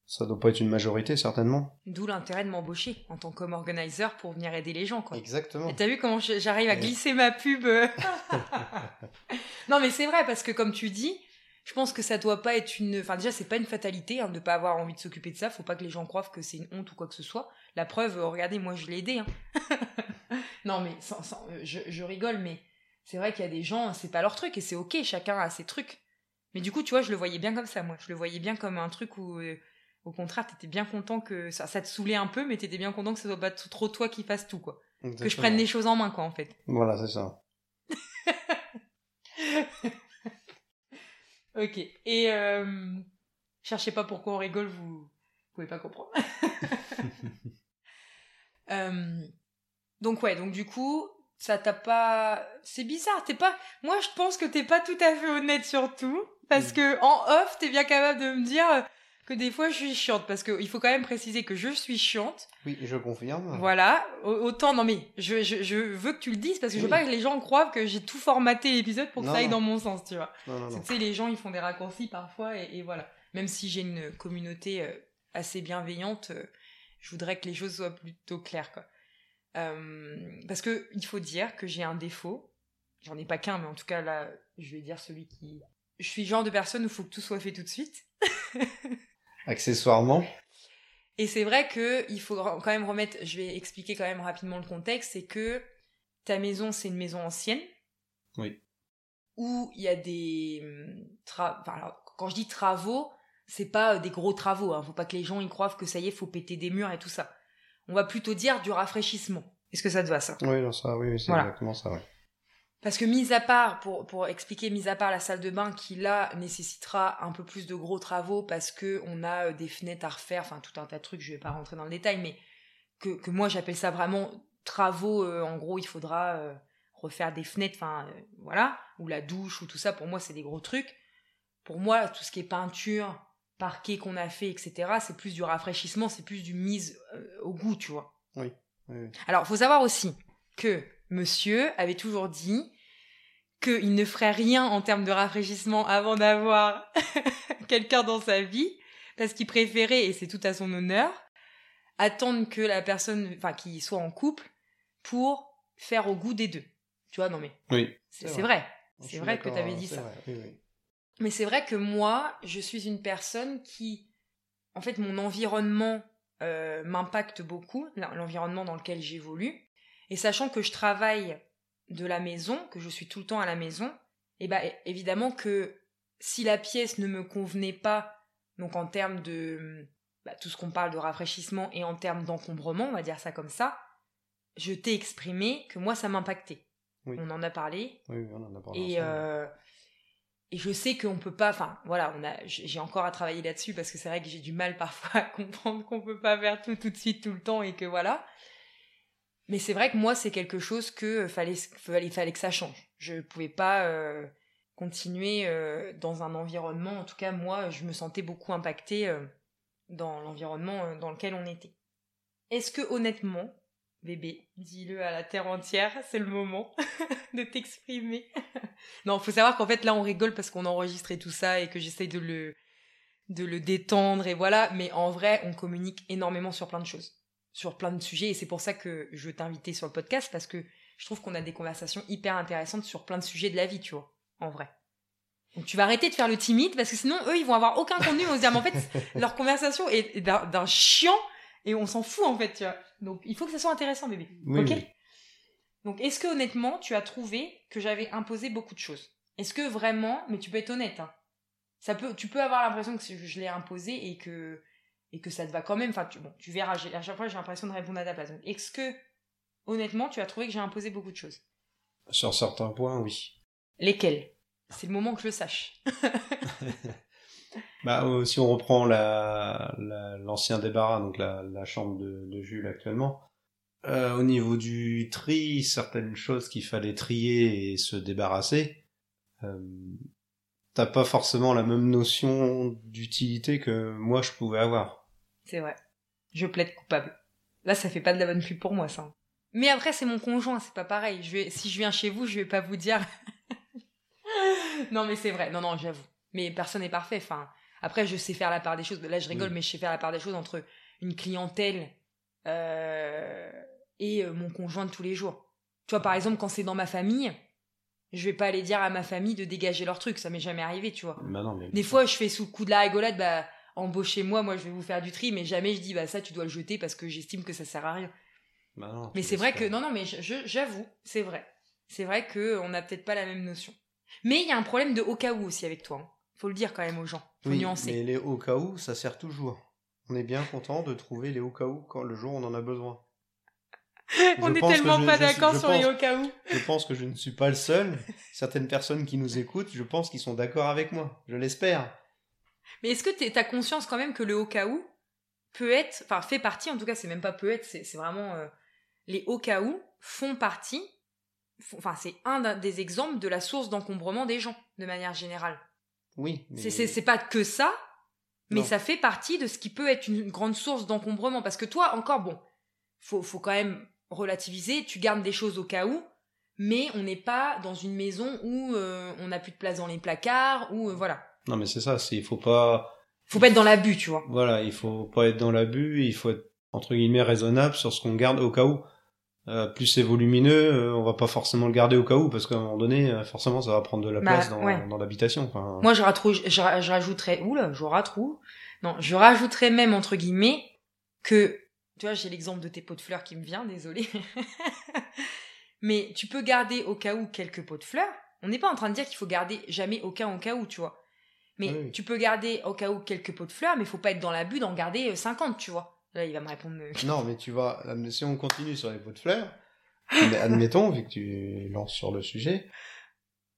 ça doit pas être une majorité, certainement. D'où l'intérêt de m'embaucher en tant qu'homme organizer pour venir aider les gens, quoi. Exactement. Et t'as vu comment j'arrive à glisser ma pub euh (laughs) (laughs) Non, mais c'est vrai, parce que comme tu dis, je pense que ça doit pas être une. Enfin, déjà, c'est pas une fatalité hein, de pas avoir envie de s'occuper de ça. Faut pas que les gens croient que c'est une honte ou quoi que ce soit. La preuve, regardez, moi, je l'ai aidé. Hein. (laughs) non, mais euh, je, je rigole, mais c'est vrai qu'il y a des gens, c'est pas leur truc et c'est ok, chacun a ses trucs. Mais du coup, tu vois, je le voyais bien comme ça, moi. Je le voyais bien comme un truc où, euh, au contraire, t'étais bien content que ça, ça te saoulait un peu, mais t'étais bien content que ce soit pas trop toi qui fasse tout, quoi. Que je prenne les choses en main, quoi, en fait. Voilà, c'est ça. (laughs) ok. Et euh, cherchez pas pourquoi on rigole, vous, pouvez pas comprendre. (laughs) (laughs) euh, donc ouais, donc du coup, ça t'a pas c'est bizarre t'es pas moi je pense que t'es pas tout à fait honnête sur tout parce mm. que en off t'es bien capable de me dire que des fois je suis chiante parce qu'il faut quand même préciser que je suis chiante. Oui je confirme. Voilà autant non mais je, je, je veux que tu le dises parce que je veux pas que les gens croient que j'ai tout formaté l'épisode pour que ça aille dans mon sens tu vois. Tu sais les gens ils font des raccourcis parfois et, voilà. Même si j'ai une communauté euh, assez bienveillante euh, je voudrais que les choses soient plutôt claires quoi. euh, parce que il faut dire que j'ai un défaut. J'en ai pas qu'un, mais en tout cas là, je vais dire celui qui. Je suis le genre de personne où il faut que tout soit fait tout de suite. (laughs) Accessoirement. Et c'est vrai que il faut quand même remettre. Je vais expliquer quand même rapidement le contexte. C'est que ta maison, c'est une maison ancienne. Oui. Où il y a des. Enfin, alors, quand je dis travaux, c'est pas des gros travaux. Hein. Faut pas que les gens y croient que ça y est, faut péter des murs et tout ça on va plutôt dire du rafraîchissement. Est-ce que ça te va ça? Oui, ça, oui, c'est exactement ça, Parce que mis à part, pour, pour expliquer, mis à part la salle de bain qui là nécessitera un peu plus de gros travaux parce que on a euh, des fenêtres à refaire, enfin tout un tas de trucs, je vais pas rentrer dans le détail, mais que, moi j'appelle ça vraiment travaux. Euh, en gros, il faudra euh, refaire des fenêtres, enfin voilà, ou la douche ou tout ça. Pour moi, c'est des gros trucs. Pour moi, tout ce qui est peinture, parquet qu'on a fait, etc., c'est plus du rafraîchissement, c'est plus du mise euh, au goût, tu vois. Oui. Alors, faut savoir aussi que monsieur avait toujours dit qu'il ne ferait rien en termes de rafraîchissement avant d'avoir (laughs) quelqu'un dans sa vie, parce qu'il préférait, et c'est tout à son honneur, attendre que la personne, enfin, qu'il soit en couple pour faire au goût des deux. Tu vois, non mais. Oui. C'est vrai. C'est vrai, que tu avais dit ça. Oui, oui. Mais c'est vrai que moi, je suis une personne qui, en fait, mon environnement euh, m'impacte beaucoup, l'environnement dans lequel j'évolue. Et sachant que je travaille de la maison, que je suis tout le temps à la maison, et eh ben évidemment que si la pièce ne me convenait pas, donc en termes de bah, tout ce qu'on parle de rafraîchissement et en termes d'encombrement, on va dire ça comme ça, je t'ai exprimé que moi ça m'impactait. On en a parlé. Oui, on en a parlé. Et, euh, et je sais qu'on peut pas enfin voilà on a j'ai encore à travailler là-dessus parce que c'est vrai que j'ai du mal parfois (laughs) à comprendre qu'on peut pas faire tout tout de suite tout le temps et que voilà. Mais c'est vrai que moi c'est quelque chose que fallait fallait fallait que ça change. Je pouvais pas euh, continuer euh, dans un environnement en tout cas moi je me sentais beaucoup impactée euh, dans l'environnement dans lequel on était. Est-ce que honnêtement Bébé, dis-le à la terre entière, c'est le moment (laughs) de t'exprimer. (laughs) non, faut savoir qu'en fait là on rigole parce qu'on enregistrait tout ça et que j'essaye de le de le détendre et voilà, mais en vrai on communique énormément sur plein de choses, sur plein de sujets et c'est pour ça que je t'inviter sur le podcast parce que je trouve qu'on a des conversations hyper intéressantes sur plein de sujets de la vie, tu vois, en vrai. Donc tu vas arrêter de faire le timide parce que sinon eux ils vont avoir aucun contenu, vont se dire mais en fait leur conversation est d'un chiant et on s'en fout en fait, tu vois. Donc il faut que ça soit intéressant, bébé. ok Donc est-ce que honnêtement, tu as trouvé que j'avais imposé beaucoup de choses? Est-ce que vraiment, mais tu peux être honnête, hein, ça peut, tu peux avoir l'impression que je l'ai imposé et que et que ça te va quand même. Enfin, tu, bon, tu verras. À chaque fois, j'ai l'impression de répondre à ta place. Est-ce que honnêtement, tu as trouvé que j'ai imposé beaucoup de choses? Sur certains points, oui. Lesquels? C'est le moment que je le sache. (laughs) Bah, euh, si on reprend la, l'ancien débarras, donc la, chambre de, Jules actuellement, euh, au niveau du tri, certaines choses qu'il fallait trier et se débarrasser, euh, t'as pas forcément la même notion d'utilité que moi je pouvais avoir. C'est vrai. Je plaide coupable. Là, ça fait pas de la bonne pub pour moi, ça. Mais après, c'est mon conjoint, c'est pas pareil. Je si je viens chez vous, je vais pas vous dire. (laughs) non, mais c'est vrai. Non, non, j'avoue. Mais personne n'est parfait. Enfin, après, je sais faire la part des choses. Là, je rigole, mais je sais faire la part des choses entre une clientèle euh, et euh, mon conjoint de tous les jours. Tu vois, par exemple, quand c'est dans ma famille, je vais pas aller dire à ma famille de dégager leur truc. Ça m'est jamais arrivé, tu vois. Bah non, mais... Des fois, je fais sous le coup de la rigolade, bah, embauchez-moi, moi, je vais vous faire du tri, mais jamais je dis, bah, ça, tu dois le jeter parce que j'estime que ça sert à rien. Bah non, mais c'est vrai que, non, non, mais j'avoue, c'est vrai. C'est vrai que on n'a peut-être pas la même notion. Mais il y a un problème de au cas où aussi avec toi. Hein. Faut le dire quand même aux gens. Faut nuancer. Mais les au cas où, ça sert toujours. On est bien content de trouver les au cas où quand le jour on en a besoin. (laughs) on est tellement pas d'accord sur les au cas où. Je pense que je ne suis pas le seul. Certaines personnes qui nous écoutent, je pense qu'ils sont d'accord avec moi. Je l'espère. Mais est-ce que tu as conscience quand même que le au cas où peut être, enfin fait partie, en tout cas c'est même pas peut être, c'est vraiment euh, les au cas où font partie, enfin c'est un des exemples de la source d'encombrement des gens de manière générale. Oui. Mais... C'est pas que ça, mais ça fait partie de ce qui peut être une grande source d'encombrement. Parce que toi, encore, bon, faut, faut quand même relativiser. Tu gardes des choses au cas où, mais on n'est pas dans une maison où euh, on n'a plus de place dans les placards, ou euh, voilà. Non, mais c'est ça, il faut pas. Faut pas être dans l'abus, tu vois. Voilà, il faut pas être dans l'abus, il faut être entre guillemets raisonnable sur ce qu'on garde au cas où. Euh, plus c'est volumineux, euh, on va pas forcément le garder au cas où, parce qu'à un moment donné, euh, forcément, ça va prendre de la bah, place dans, dans l'habitation. Moi, je, je, je, rajouterais, oula, je non, je rajouterais même, entre guillemets, que, tu vois, j'ai l'exemple de tes pots de fleurs qui me vient, désolé. (laughs) Mais tu peux garder au cas où quelques pots de fleurs. On n'est pas en train de dire qu'il faut garder jamais aucun au cas où, tu vois. Mais tu peux garder au cas où quelques pots de fleurs, mais il faut pas être dans l'abus d'en garder 50, tu vois. Là, il va me répondre. (laughs) Non, mais tu vas. Si on continue sur les pots de fleurs, admettons, vu que tu lances sur le sujet,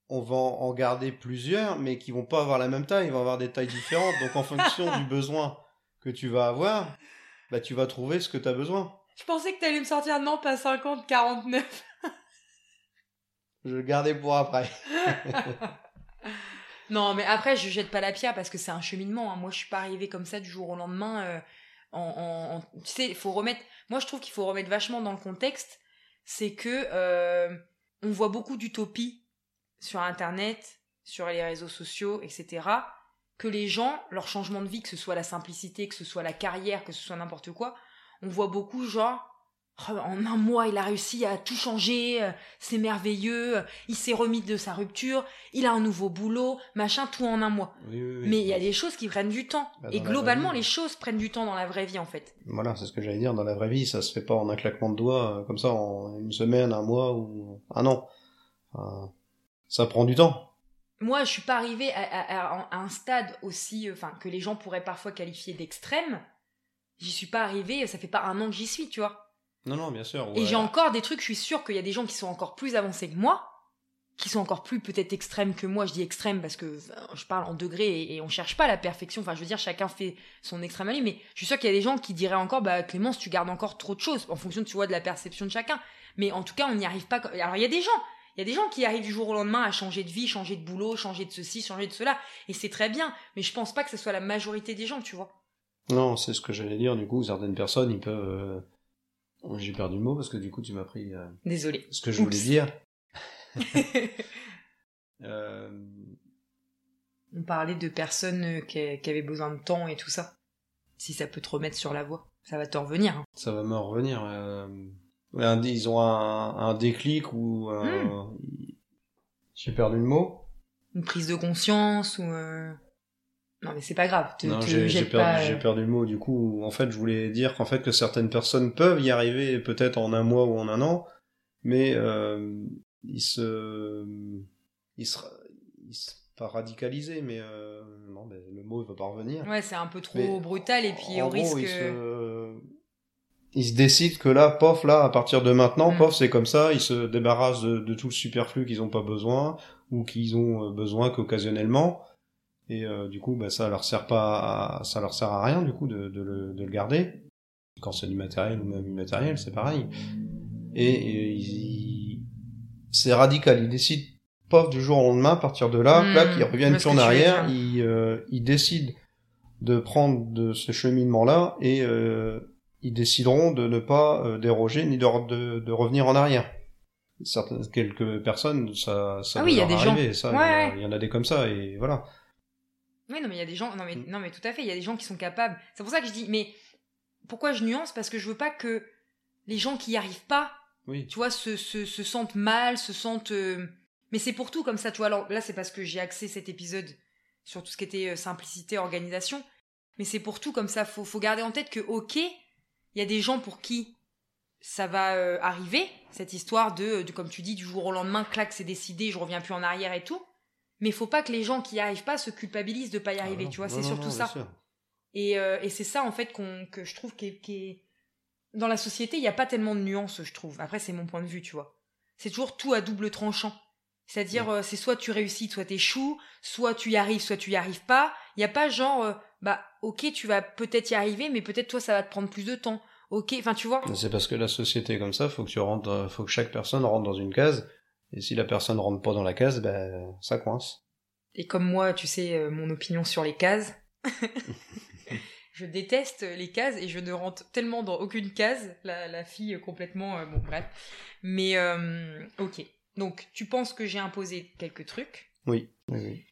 on va en garder plusieurs, mais qui vont pas avoir la même taille, ils vont avoir des tailles différentes. Donc, en fonction du besoin que tu vas avoir, bah, tu vas trouver ce que tu as besoin. Je pensais que tu allais me sortir non pas 50, 49. je le gardais pour après. (laughs) non, mais après, je jette pas la pierre parce que c'est un cheminement. Hein. Moi, je suis pas arrivée comme ça du jour au lendemain. Euh, tu sais, faut remettre. Moi, je trouve qu'il faut remettre vachement dans le contexte. C'est que euh, on voit beaucoup d'utopies sur Internet, sur les réseaux sociaux, etc. Que les gens, leur changement de vie, que ce soit la simplicité, que ce soit la carrière, que ce soit n'importe quoi, on voit beaucoup genre Oh, en un mois, il a réussi à tout changer, euh, c'est merveilleux, euh, il s'est remis de sa rupture, il a un nouveau boulot, machin, tout en un mois. Mais il y a des choses qui prennent du temps. Bah, et globalement, les choses prennent du temps dans la vraie vie, en fait. Voilà, c'est ce que j'allais dire. Dans la vraie vie, ça se fait pas en un claquement de doigts, euh, comme ça, en une semaine, un mois ou un an. ça prend du temps. Moi, je suis pas arrivée à, un stade aussi, enfin, que les gens pourraient parfois qualifier d'extrême. J'y suis pas arrivée, ça fait pas un an que j'y suis, tu vois. Non, non, bien sûr. Et j'ai encore des trucs, je suis sûre qu'il y a des gens qui sont encore plus avancés que moi, qui sont encore plus peut-être extrêmes que moi. Je dis extrême parce que je parle en degrés et, on cherche pas la perfection. Enfin, je veux dire, chacun fait son extrême à lui, mais je suis sûre qu'il y a des gens qui diraient encore, bah, Clémence, tu gardes encore trop de choses en fonction, tu vois, de la perception de chacun. Mais en tout cas, on n'y arrive pas. Alors, il y a des gens. Il y a des gens qui arrivent du jour au lendemain à changer de vie, changer de boulot, changer de ceci, changer de cela. Et c'est très bien. Mais je pense pas que ce soit la majorité des gens, tu vois. Non, c'est ce que j'allais dire. Du coup, certaines personnes, ils peuvent, euh, J'ai perdu le mot parce que du coup tu m'as pris euh, Désolé. ce que je voulais dire. (laughs) Euh, On parlait de personnes euh, qui, qui avaient besoin de temps et tout ça. Si ça peut te remettre sur la voie, ça va te revenir. hein. ça va me revenir. euh, ouais, ils ont un, un déclic ou Hmm. j'ai perdu le mot. Une prise de conscience ou. Non, mais c'est pas grave. Te, Non, te j'ai j'ai perdu, pas, j'ai euh, perdu le mot. Du coup, en fait, je voulais dire qu'en fait que certaines personnes peuvent y arriver peut-être en un mois ou en un an, mais euh, ils se, ils se, ils se pas radicalisés, mais euh, non, mais le mot ne va pas revenir. Ouais, c'est un peu trop Mais brutal et puis en au gros, risque. ils se, ils se décident que là, pof, là, à partir de maintenant, Mm. pof, c'est comme ça. Ils se débarrassent de, de tout le superflu qu'ils ont pas besoin ou qu'ils ont euh, besoin qu'occasionnellement. Et euh, du coup, bah, ça leur sert pas, à, ça leur sert à rien du coup de, de, le, de le garder. Quand c'est du matériel ou même immatériel, c'est pareil. Et, et ils- c'est radical. Ils décident, pof, du jour au lendemain, à partir de là, Mm, clac, ils reviennent plus en arrière. Ils, euh, ils décident de prendre de ce cheminement-là et euh, ils décideront de ne pas euh, déroger ni de, re- de, de revenir en arrière. Certaines, quelques personnes, ça, ça Ah oui, il y a des gens. arriver, ça, Ouais, il y ouais. il y en a des comme ça et voilà. Oui, non, mais il y a des gens. Non mais, Mm. non, mais tout à fait. Il y a des gens qui sont capables. C'est pour ça que je dis. Mais pourquoi je nuance? Parce que je veux pas que les gens qui y arrivent pas, Oui. tu vois, se, se, se sentent mal, se sentent. euh, Mais c'est pour tout comme ça, tu vois. Alors là, c'est parce que j'ai axé cet épisode sur tout ce qui était euh, simplicité, organisation. Mais c'est pour tout comme ça. Faut, faut garder en tête que, ok, il y a des gens pour qui ça va euh, arriver, cette histoire de, de, comme tu dis, du jour au lendemain, clac, c'est décidé, je reviens plus en arrière et tout. Mais faut pas que les gens qui y arrivent pas se culpabilisent de pas y arriver, Ah non, tu vois, c'est surtout non, ça. sûr. Et, euh, et c'est ça, en fait, qu'on, que je trouve qui est, Dans la société, il n'y a pas tellement de nuances, je trouve. Après, c'est mon point de vue, tu vois. C'est toujours tout à double tranchant. C'est-à-dire, euh, c'est soit tu réussis, soit t'échoues, soit tu y arrives, soit tu y arrives pas. Il n'y a pas genre, euh, bah, ok, tu vas peut-être y arriver, mais peut-être toi, ça va te prendre plus de temps. Ok, enfin, tu vois. C'est parce que la société est comme ça, faut que tu rentres, faut que chaque personne rentre dans une case. Et si la personne rentre pas dans la case, ben, ça coince. Et comme moi, tu sais, euh, mon opinion sur les cases. (laughs) je déteste les cases et je ne rentre tellement dans aucune case, la, la fille euh, complètement... euh, bon, bref. Mais, euh, ok. Donc, tu penses que j'ai imposé quelques trucs. Oui. Oui, oui.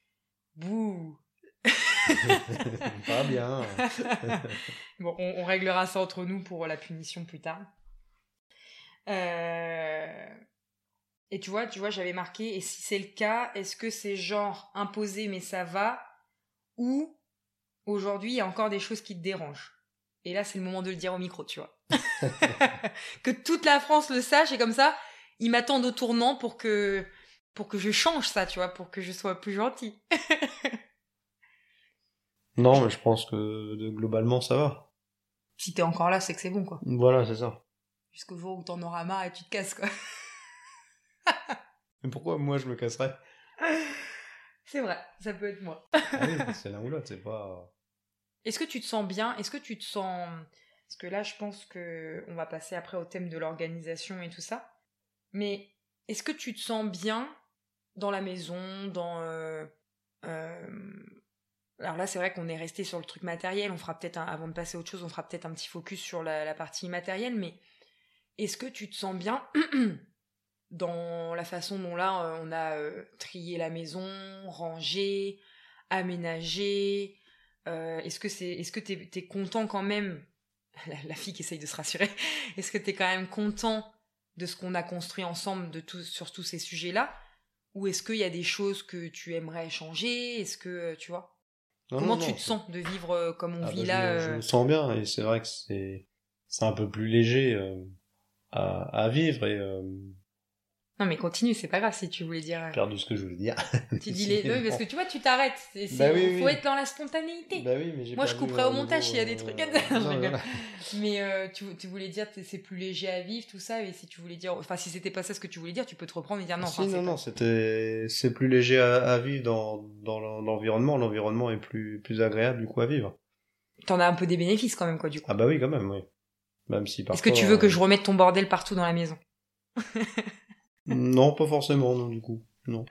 Bouh (laughs) pas bien. (laughs) Bon, on, on réglera ça entre nous pour la punition plus tard. Euh, Et tu vois, tu vois, j'avais marqué, et si c'est le cas, est-ce que c'est genre imposé mais ça va, ou aujourd'hui il y a encore des choses qui te dérangent Et là, c'est le moment de le dire au micro, tu vois. (laughs) (laughs) que toute la France le sache, et comme ça, ils m'attendent au tournant pour que, pour que je change ça, tu vois, pour que je sois plus gentil. (laughs) Non, mais je pense que globalement, ça va. Si t'es encore là, c'est que c'est bon, quoi. Voilà, c'est ça. Jusqu'au jour où t'en auras marre et tu te casses, quoi. Mais pourquoi moi je me casserais? C'est vrai, ça peut être moi. ah oui, C'est l'un ou l'autre, c'est pas. Est-ce que tu te sens bien? Est-ce que tu te sens Parce que là, je pense que on va passer après au thème de l'organisation et tout ça. Mais est-ce que tu te sens bien dans la maison, dans euh, euh, alors là, c'est vrai qu'on est resté sur le truc matériel. On fera peut-être un- avant de passer à autre chose, on fera peut-être un petit focus sur la, la partie immatérielle. Mais est-ce que tu te sens bien (clears throat) dans la façon dont là euh, on a euh, trié la maison, rangé, aménagé euh, Est-ce que c'est, est-ce que t'es, t'es content quand même (laughs) la, la fille qui essaye de se rassurer. (laughs) Est-ce que t'es quand même content de ce qu'on a construit ensemble de tout, sur tous ces sujets-là? Ou est-ce qu'il y a des choses que tu aimerais changer? Est-ce que tu vois? Non, Comment non, tu non, te sens de vivre comme on Ah vit bah, là je, je euh, me sens bien et c'est vrai que c'est c'est un peu plus léger à, à vivre et Non mais continue, c'est pas grave si tu voulais dire. euh, j'ai perdu ce que je voulais dire. (laughs) Tu dis les. Oui, parce que tu vois, tu t'arrêtes. Bah oui, faut oui. être dans la spontanéité. Bah oui, mais Moi, je couperai euh, au montage s'il y a des trucs à euh, dire. Non, voilà. Mais euh, tu, tu voulais dire que c'est plus léger à vivre, tout ça. Et si tu voulais dire, enfin, si c'était pas ça ce que tu voulais dire, tu peux te reprendre et dire non. si, non, pas- non, c'était c'est plus léger à, à vivre dans, dans l'en- l'environnement. L'environnement est plus plus agréable du coup à vivre. T'en as un peu des bénéfices quand même, quoi, du coup. Ah bah oui, quand même, oui. Même si Est-ce que tu veux que euh, je remette ton bordel partout dans la maison? (laughs) Non, pas forcément, non, du coup. Non.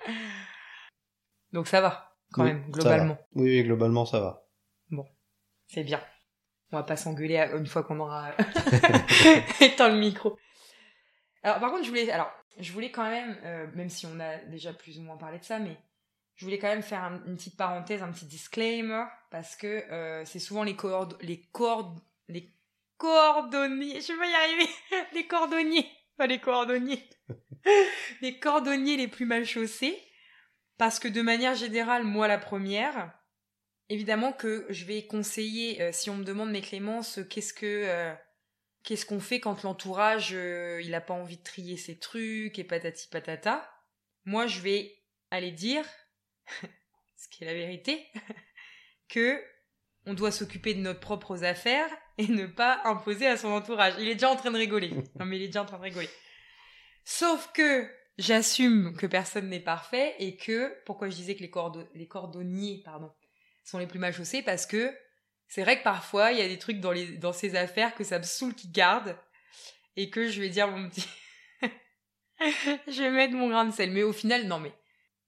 Donc ça va, quand Oui, même, globalement. Oui, oui, globalement, ça va. C'est bien. On va pas s'engueuler une fois qu'on aura (laughs) (laughs) éteint le micro. Alors par contre, je voulais, alors je voulais quand même, euh, même si on a déjà plus ou moins parlé de ça, mais je voulais quand même faire une petite parenthèse, un petit disclaimer, parce que euh, c'est souvent les cordes, les cordes, les cordonniers, je vais y arriver, (laughs) les cordonniers, pas les cordonniers, (laughs) les cordonniers les plus mal chaussés, parce que de manière générale, moi la première, évidemment que je vais conseiller, euh, si on me demande mes clémences, qu'est-ce que qu'est-ce qu'on fait quand l'entourage euh, il a pas envie de trier ses trucs et patati patata Moi, je vais aller dire, (laughs) ce qui est la vérité, (laughs) que on doit s'occuper de nos propres affaires et ne pas imposer à son entourage. Il est déjà en train de rigoler. Non, mais il est déjà en train de rigoler. Sauf que j'assume que personne n'est parfait et que pourquoi je disais que les, les cordonniers pardon sont les plus mal chaussés parce que c'est vrai que parfois, il y a des trucs dans, les, dans ces affaires que ça me saoule qui garde et que je vais dire mon petit. (laughs) je vais mettre mon grain de sel. Mais au final, non, mais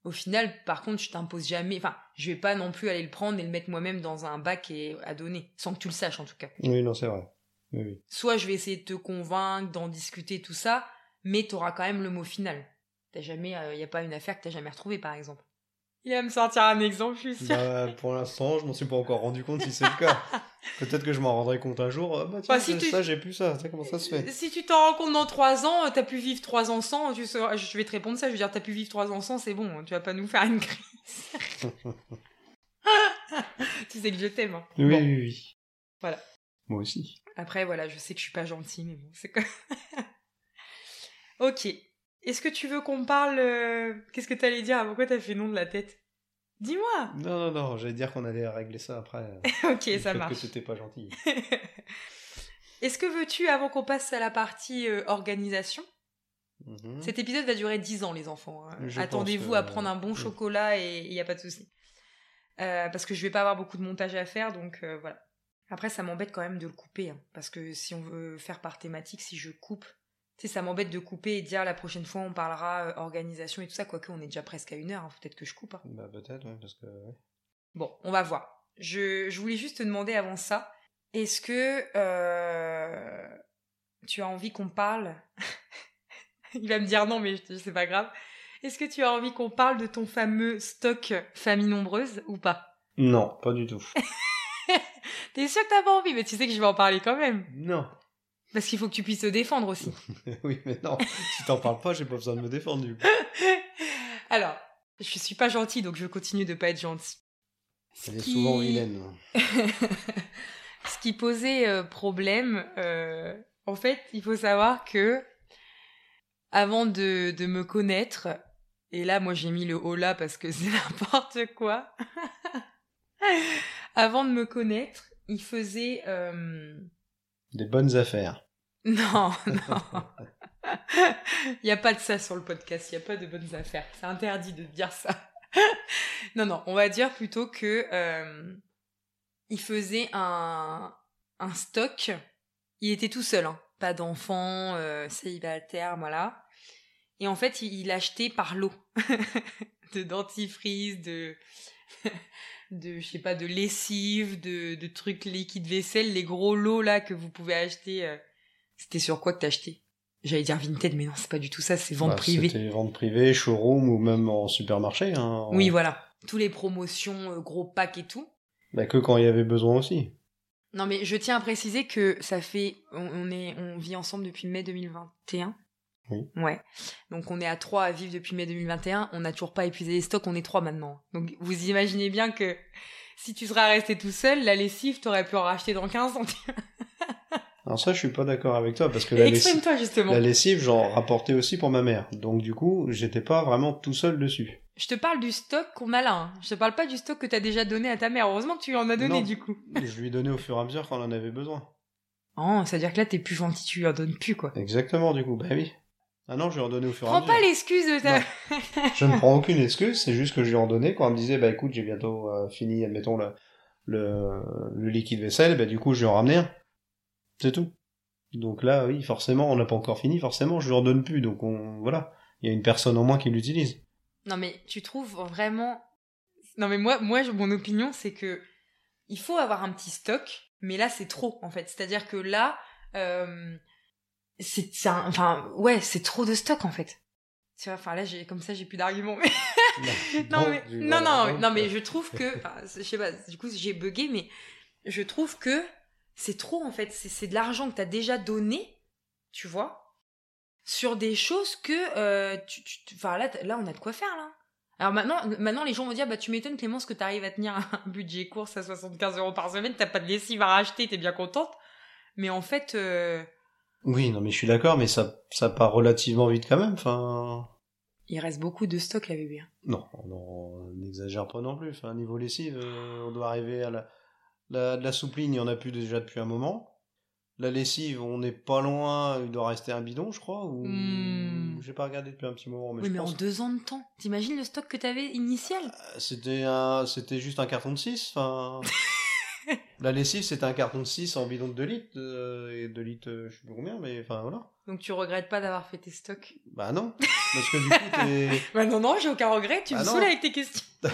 au final, par contre, je t'impose jamais. Enfin, je vais pas non plus aller le prendre et le mettre moi-même dans un bac et à donner, sans que tu le saches en tout cas. Oui, non, c'est vrai. Oui, Soit je vais essayer de te convaincre, d'en discuter, tout ça, mais tu auras quand même le mot final. T'as jamais, il euh, y a pas une affaire que t'as jamais retrouvée, par exemple. Il va me sortir un exemple, je suis. Bah, (laughs) pour l'instant, je m'en suis pas encore rendu compte si c'est le cas. (laughs) Peut-être que je m'en rendrai compte un jour. Euh, bah, tiens, bah, ça, j'ai plus ça. Tu sais comment ça se fait Si tu t'en rends compte dans 3 ans, t'as pu vivre 3 ans sans. Tu Je vais te répondre ça. Je veux dire, t'as pu vivre 3 ans sans, c'est bon. Tu vas pas nous faire une crise. (laughs) tu sais que je t'aime. Hein. Oui, oui, oui. Voilà. Moi aussi. Après, voilà, je sais que je suis pas gentille, mais bon, c'est quoi. Ok. Est-ce que tu veux qu'on parle euh, Qu'est-ce que t'allais dire? Pourquoi t'as fait non de la tête? Dis-moi Non, non, non, j'allais dire qu'on allait régler ça après. (laughs) ok, ça marche. que c'était pas gentil. (laughs) Est-ce que veux-tu, avant qu'on passe à la partie euh, organisation? Mhm. Cet épisode va durer 10 ans, les enfants. Hein. Attendez-vous à prendre un bon chocolat et il n'y a pas de souci. Euh, parce que je vais pas avoir beaucoup de montage à faire, donc voilà. Après, ça m'embête quand même de le couper, hein, parce que si on veut faire par thématique, si je coupe, sais, ça m'embête de couper et de dire la prochaine fois on parlera euh, organisation et tout ça, quoique on est déjà presque à une heure, hein, peut-être que je coupe. Hein. Bah peut-être, oui, parce que... Bon, on va voir. Je, voulais juste te demander avant ça, est-ce que euh, tu as envie qu'on parle (laughs) Il va me dire non, mais c'est pas grave. Est-ce que tu as envie qu'on parle de ton fameux stock famille nombreuse ou pas? Non, pas du tout. (laughs) T'es sûr que t'as pas envie? Mais tu sais que je vais en parler quand même. Non. Parce qu'il faut que tu puisses te défendre aussi. (laughs) oui, mais non, si t'en parles pas, j'ai pas besoin de me défendre (laughs) Alors, je suis pas gentille, donc je continue de pas être gentille. Elle est souvent vilaine. (laughs) Ce qui posait euh, problème, euh, en fait, il faut savoir que avant de, de me connaître, et là, moi j'ai mis le haut là parce que c'est n'importe quoi. avant de me connaître, il faisait euh, des bonnes affaires. (laughs) Non, non. (laughs) Il n'y a pas de ça sur le podcast, il n'y a pas de bonnes affaires. C'est interdit de dire ça. (laughs) non, non, on va dire plutôt que euh, il faisait un, un stock. Il était tout seul, hein. pas d'enfants, euh, célibataire, voilà. Et en fait, il, achetait par lot de dentifrice, de de je sais pas de lessive, de, de trucs liquides vaisselle, les gros lots là que vous pouvez acheter. Euh, c'était sur quoi que t'as acheté J'allais dire Vinted, mais non, c'est pas du tout ça, c'est vente bah, privée. C'était vente privée, showroom ou même en supermarché. Hein, Oui, voilà. Tous les promotions, euh, gros packs et tout. Bah que quand il y avait besoin aussi. Non mais je tiens à préciser que ça fait, on, est, on vit ensemble depuis mai 2021. Oui. Ouais. Donc on est à trois à vivre depuis mai 2021. On n'a toujours pas épuisé les stocks. On est trois maintenant. Donc vous imaginez bien que si tu serais resté tout seul, la lessive, t'aurais pu en racheter dans 15 centimes. (laughs) Alors ça, je suis pas d'accord avec toi parce que la lessive, justement. la lessive, j'en rapportais aussi pour ma mère. Donc du coup, j'étais pas vraiment tout seul dessus. Je te parle du stock qu'on a là. Hein. Je te parle pas du stock que t'as déjà donné à ta mère. Heureusement que tu lui en as donné du coup. (laughs) je lui ai donné au fur et à mesure quand on en avait besoin. Oh, c'est-à-dire que là, t'es plus gentil, tu lui en donnes plus, quoi. Exactement, du coup. Bah oui. Ah non, je lui ai redonné au fur et à mesure. Prends pas l'excuse de ta... je ne prends aucune excuse, c'est juste que je lui ai redonné quand elle me disait, bah écoute, j'ai bientôt euh, fini, admettons, le, le, le, liquide vaisselle, bah du coup, je lui ai ramené un. C'est tout. Donc là, oui, forcément, on n'a pas encore fini, forcément, je lui redonne plus, donc on, voilà. Il y a une personne en moins qui l'utilise. Non mais, tu trouves vraiment... Non mais moi, moi, mon opinion, c'est que il faut avoir un petit stock, Mais là, c'est trop, en fait. C'est-à-dire que là, euh, c'est, enfin, ouais, c'est trop de stock, en fait. Tu vois, enfin là, j'ai, comme ça, j'ai plus d'arguments. (laughs) mais- non, mais, non, vois, non, non, mais je trouve que, enfin, je sais pas, du coup, j'ai bugué, mais je trouve que c'est trop, en fait. C'est, de l'argent que t'as déjà donné, tu vois, sur des choses que, euh, tu, enfin là, là, on a de quoi faire, là. Alors maintenant, maintenant, les gens vont dire, bah, tu m'étonnes, Clémence, que t'arrives à tenir un (laughs) budget course à 75 euros par semaine, t'as pas de lessive à racheter, t'es bien contente. Mais en fait, euh, Oui, non, mais je suis d'accord, mais ça, ça part relativement vite quand même. Enfin, il reste beaucoup de stock, là, bébé. non, non, on n'exagère pas non plus. Enfin, niveau lessive, euh, on doit arriver à la, la, de la soupline, il y en a plus déjà depuis un moment. La lessive, on n'est pas loin, il doit rester un bidon, je crois, ou Hmm. j'ai pas regardé depuis un petit moment, mais oui, je mais en deux ans de temps. T'imagines le stock que t'avais initial? Euh, C'était un, c'était juste un carton de 6, enfin. (laughs) la lessive, c'était un carton de 6 en bidon de 2 litres, euh, et 2 litres, euh, je sais plus combien, mais enfin voilà. Donc tu regrettes pas d'avoir fait tes stocks? Bah non, parce que du coup, t'es. (laughs) Bah non, non, j'ai aucun regret, tu Ah me non. saoules avec tes questions. (laughs)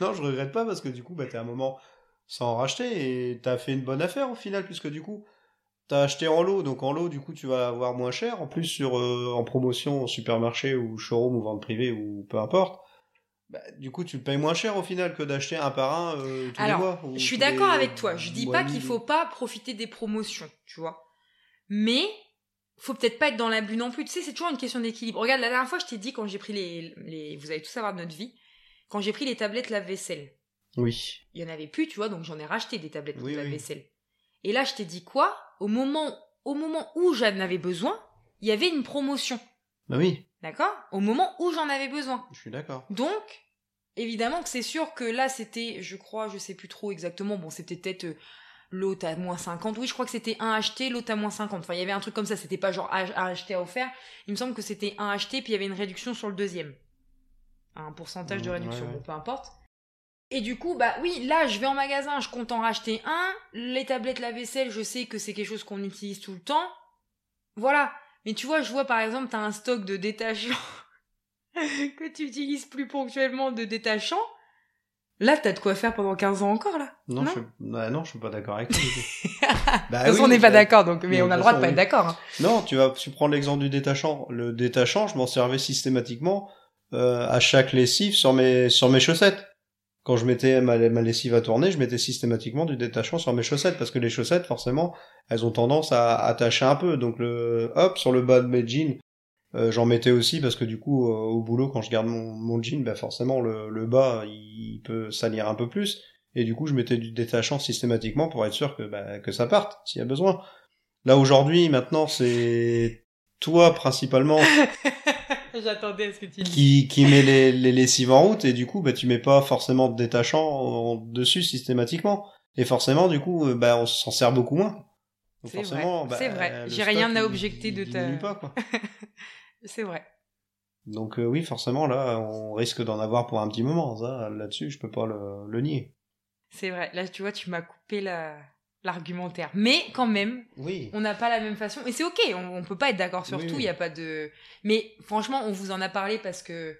non, je regrette pas parce que du coup, bah, t'es à un moment sans en racheter et t'as fait une bonne affaire au final, puisque du coup, t'as acheté en lot, donc en lot, du coup, tu vas avoir moins cher. En plus, sur euh, en promotion, au supermarché ou showroom ou vente privée ou peu importe, bah, du coup, tu le payes moins cher au final que d'acheter un par un euh, tous Alors, les mois. ou Je suis d'accord les avec toi. Je dis pas qu'il faut pas profiter des promotions, tu vois. Mais faut peut-être pas être dans l'abus non plus. Tu sais, c'est toujours une question d'équilibre. Regarde, la dernière fois, je t'ai dit quand j'ai pris les, les, vous allez tous savoir de notre vie, quand j'ai pris les tablettes lave-vaisselle, Oui. il y en avait plus, tu vois, donc j'en ai racheté des tablettes Oui, lave-vaisselle. Et là, je t'ai dit quoi? Au moment, au moment où j'en avais besoin, il y avait une promotion, Bah oui, d'accord? Au moment où j'en avais besoin. je suis d'accord. Donc, évidemment que c'est sûr que là, c'était, je crois, je sais plus trop exactement, bon, c'était peut-être euh, l'autre à moins 50. Oui, je crois que c'était un acheté, l'autre à moins 50. Enfin, il y avait un truc comme ça, c'était pas genre un acheté à offert. Il me semble que c'était un acheté, puis il y avait une réduction sur le deuxième. Un pourcentage de Mmh, réduction, ouais, ouais. bon, peu importe. Et du coup, bah oui, là, je vais en magasin, je compte en racheter un. Les tablettes lave-vaisselle, je sais que c'est quelque chose qu'on utilise tout le temps. Voilà. Mais tu vois, je vois par exemple, t'as un stock de détachants (laughs) que tu utilises plus ponctuellement de détachants. Là, t'as de quoi faire pendant 15 ans encore, là. Non, Non je suis... bah, non, je suis pas d'accord avec toi. (laughs) Bah de toute façon, oui, on n'est pas d'accord, donc, mais on a le droit de façon, pas oui. être d'accord. hein. Non, tu vas, tu prends l'exemple du détachant. Le détachant, je m'en servais systématiquement euh, à chaque lessive sur mes sur mes chaussettes. Quand je mettais ma, lessive à tourner, je mettais systématiquement du détachant sur mes chaussettes parce que les chaussettes, forcément, elles ont tendance à attacher un peu. Donc le hop sur le bas de mes jeans, euh, j'en mettais aussi parce que du coup euh, au boulot quand je garde mon, mon jean, bah forcément le, le bas il peut salir un peu plus et du coup je mettais du détachant systématiquement pour être sûr que bah, que ça parte s'il y a besoin. Là aujourd'hui, maintenant, c'est toi principalement (laughs) J'attendais à ce que tu dises. qui, qui met les, les lessives en route et du coup, bah, tu mets pas forcément de détachant en- dessus systématiquement. Et forcément, du coup, euh, bah, on s'en sert beaucoup moins. Donc C'est vrai, bah, c'est vrai. J'ai rien à objecter il de ta- diminue pas, quoi. (laughs) C'est vrai. Donc euh, oui, forcément, là, on risque d'en avoir pour un petit moment. Ça, là-dessus, je peux pas le, le nier. C'est vrai. Là, tu vois, tu m'as coupé la... l'argumentaire. Mais quand même, Oui. on n'a pas la même façon. Et c'est ok, on, on peut pas être d'accord sur Oui, tout, il oui. a pas de... Mais franchement, on vous en a parlé parce que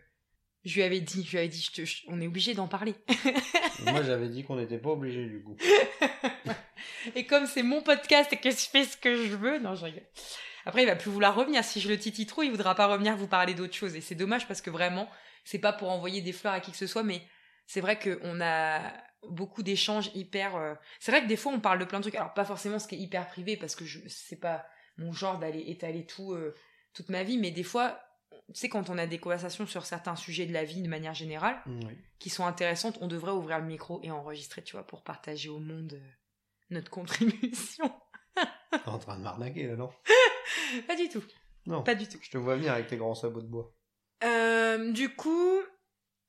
je lui avais dit, je lui avais dit, je te- je- on est obligé d'en parler. (laughs) Moi, j'avais dit qu'on n'était pas obligé, du coup. (laughs) Et comme c'est mon podcast et que je fais ce que je veux, non, je rigole. Après, il va plus vouloir revenir. Si je le titille trop, il voudra pas revenir vous parler d'autre chose. Et c'est dommage parce que vraiment, c'est pas pour envoyer des fleurs à qui que ce soit, mais c'est vrai qu'on a beaucoup d'échanges hyper. euh, C'est vrai que des fois, on parle de plein de trucs. Alors, pas forcément ce qui est hyper privé parce que je c'est pas mon genre d'aller étaler tout euh, toute ma vie, mais des fois, tu sais, quand on a des conversations sur certains sujets de la vie de manière générale, Oui. qui sont intéressantes, on devrait ouvrir le micro et enregistrer, tu vois, pour partager au monde euh, notre contribution. T'es en train de m'arnaquer, là, non? (laughs) Pas du tout, Non. pas du tout. Je te vois venir avec tes grands sabots de bois. Du coup,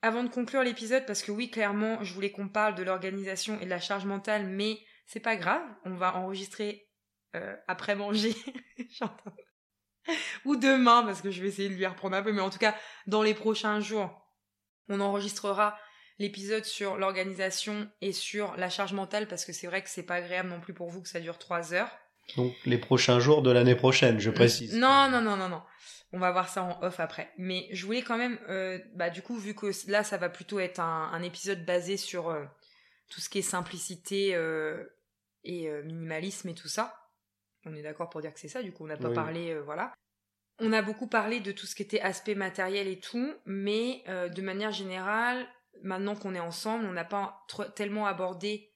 avant de conclure l'épisode, parce que oui, clairement, je voulais qu'on parle de l'organisation et de la charge mentale, mais c'est pas grave, on va enregistrer euh, après manger. (laughs) J'entends. Ou demain, parce que je vais essayer de lui reprendre un peu, mais en tout cas, dans les prochains jours, on enregistrera l'épisode sur l'organisation et sur la charge mentale, parce que c'est vrai que c'est pas agréable non plus pour vous que ça dure trois heures. Donc, les prochains jours de l'année prochaine, je précise. Non, non, non, non, non. On va voir ça en off après. Mais je voulais quand même, euh, bah du coup, vu que là, ça va plutôt être un, un épisode basé sur euh, tout ce qui est simplicité et minimalisme et tout ça. On est d'accord pour dire que c'est ça, du coup, on n'a pas parlé, voilà. On a beaucoup parlé de tout ce qui était aspect matériel et tout, mais de manière générale, maintenant qu'on est ensemble, on n'a pas tellement abordé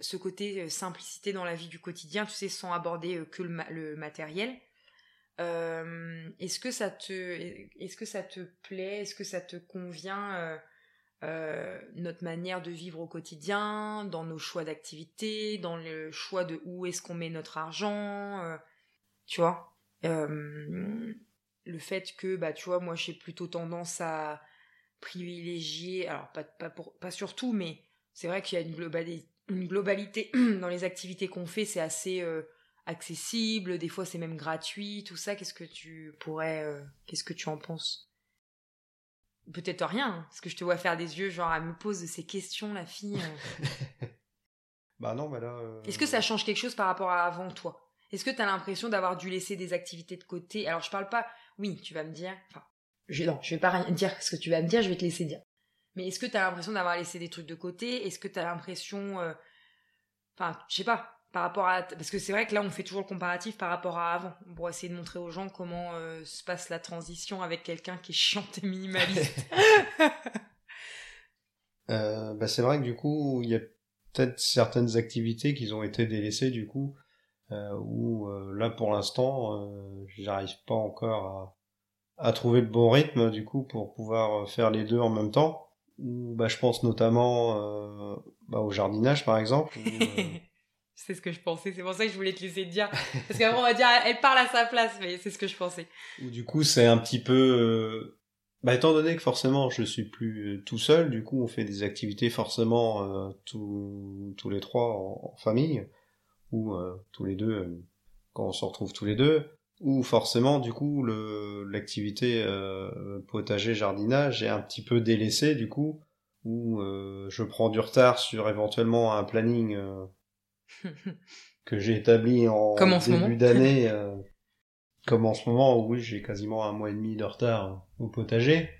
ce côté simplicité dans la vie du quotidien, tu sais, sans aborder que le matériel. Euh, est-ce que ça te, est-ce que ça te plaît, est-ce que ça te convient euh, euh, notre manière de vivre au quotidien, dans nos choix d'activité, dans le choix de où est-ce qu'on met notre argent, tu vois? Le fait que, bah, tu vois, moi j'ai plutôt tendance à privilégier, alors pas pas pour, pas surtout, mais c'est vrai qu'il y a une globalité, une globalité (clears throat) dans les activités qu'on fait, c'est assez accessible, des fois c'est même gratuit, tout ça, qu'est-ce que tu pourrais, euh, qu'est-ce que tu en penses? Peut-être rien, hein, parce que je te vois faire des yeux, genre elle me pose ces questions, la fille. Euh. (laughs) bah non, mais là. Euh, Est-ce que ça change quelque chose par rapport à avant toi? Est-ce que tu as l'impression d'avoir dû laisser des activités de côté? Alors je parle pas, oui, tu vas me dire, enfin, je, non, je vais pas rien dire ce que tu vas me dire, je vais te laisser dire. Mais est-ce que tu as l'impression d'avoir laissé des trucs de côté? Est-ce que tu as l'impression, enfin, je sais pas, par rapport à parce que c'est vrai que là on fait toujours le comparatif par rapport à avant. Pour essayer de montrer aux gens comment euh, se passe la transition avec quelqu'un qui est chiant et minimaliste. (laughs) (laughs) Euh, bah c'est vrai que du coup il y a peut-être certaines activités qui ont été délaissées du coup euh, où là pour l'instant j'arrive pas encore à, à trouver le bon rythme du coup pour pouvoir faire les deux en même temps. Bah je pense notamment bah, au jardinage par exemple (laughs) C'est ce que je pensais, c'est pour ça que je voulais te laisser dire. Parce qu'après, on va dire, elle parle à sa place, mais c'est ce que je pensais. Du coup, c'est un petit peu... Euh, bah, étant donné que forcément, je suis plus euh, tout seul, du coup, on fait des activités forcément euh, tous, tous les trois en, famille, ou tous les deux, quand on se retrouve tous les deux, ou forcément, du coup, l'activité potager-jardinage est un petit peu délaissée, du coup, où je prends du retard sur éventuellement un planning que j'ai établi en début d'année, (laughs) euh, comme en ce moment où oui, j'ai quasiment un mois et demi de retard au potager.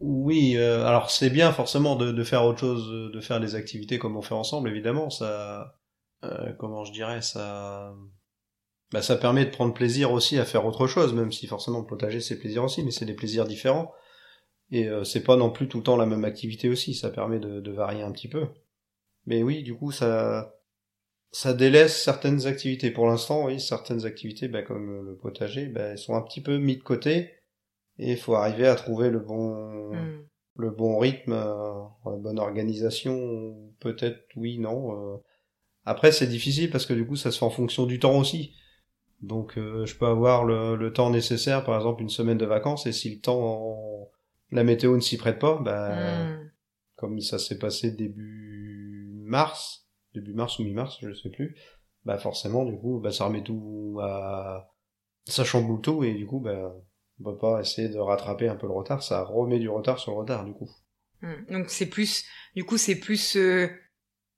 Oui, euh, alors c'est bien forcément de, de, faire autre chose, de faire des activités comme on fait ensemble, évidemment, ça, euh, comment je dirais, ça, bah, ça permet de prendre plaisir aussi à faire autre chose, même si forcément le potager c'est plaisir aussi, mais c'est des plaisirs différents. Et c'est pas non plus tout le temps la même activité aussi, ça permet de, de varier un petit peu. Mais oui, du coup, ça, ça délaisse certaines activités. Pour l'instant, oui, certaines activités, ben, comme le potager, ben, elles sont un petit peu mis de côté. Et il faut arriver à trouver le bon, hmm. le bon rythme, euh, la bonne organisation. Peut-être, oui, non. Euh. Après, c'est difficile parce que du coup, ça se fait en fonction du temps aussi. Donc, euh, je peux avoir le, le, temps nécessaire, par exemple, une semaine de vacances, et si le temps, la météo ne s'y prête pas, ben, comme ça s'est passé début mars, début mars ou mi-mars, je sais plus, bah forcément, du coup, bah ça remet tout à... Ça chamboule tout, et du coup, bah, on peut pas essayer de rattraper un peu le retard, ça remet du retard sur le retard, du coup. Hmm. Donc c'est plus... Du coup, c'est plus... Euh,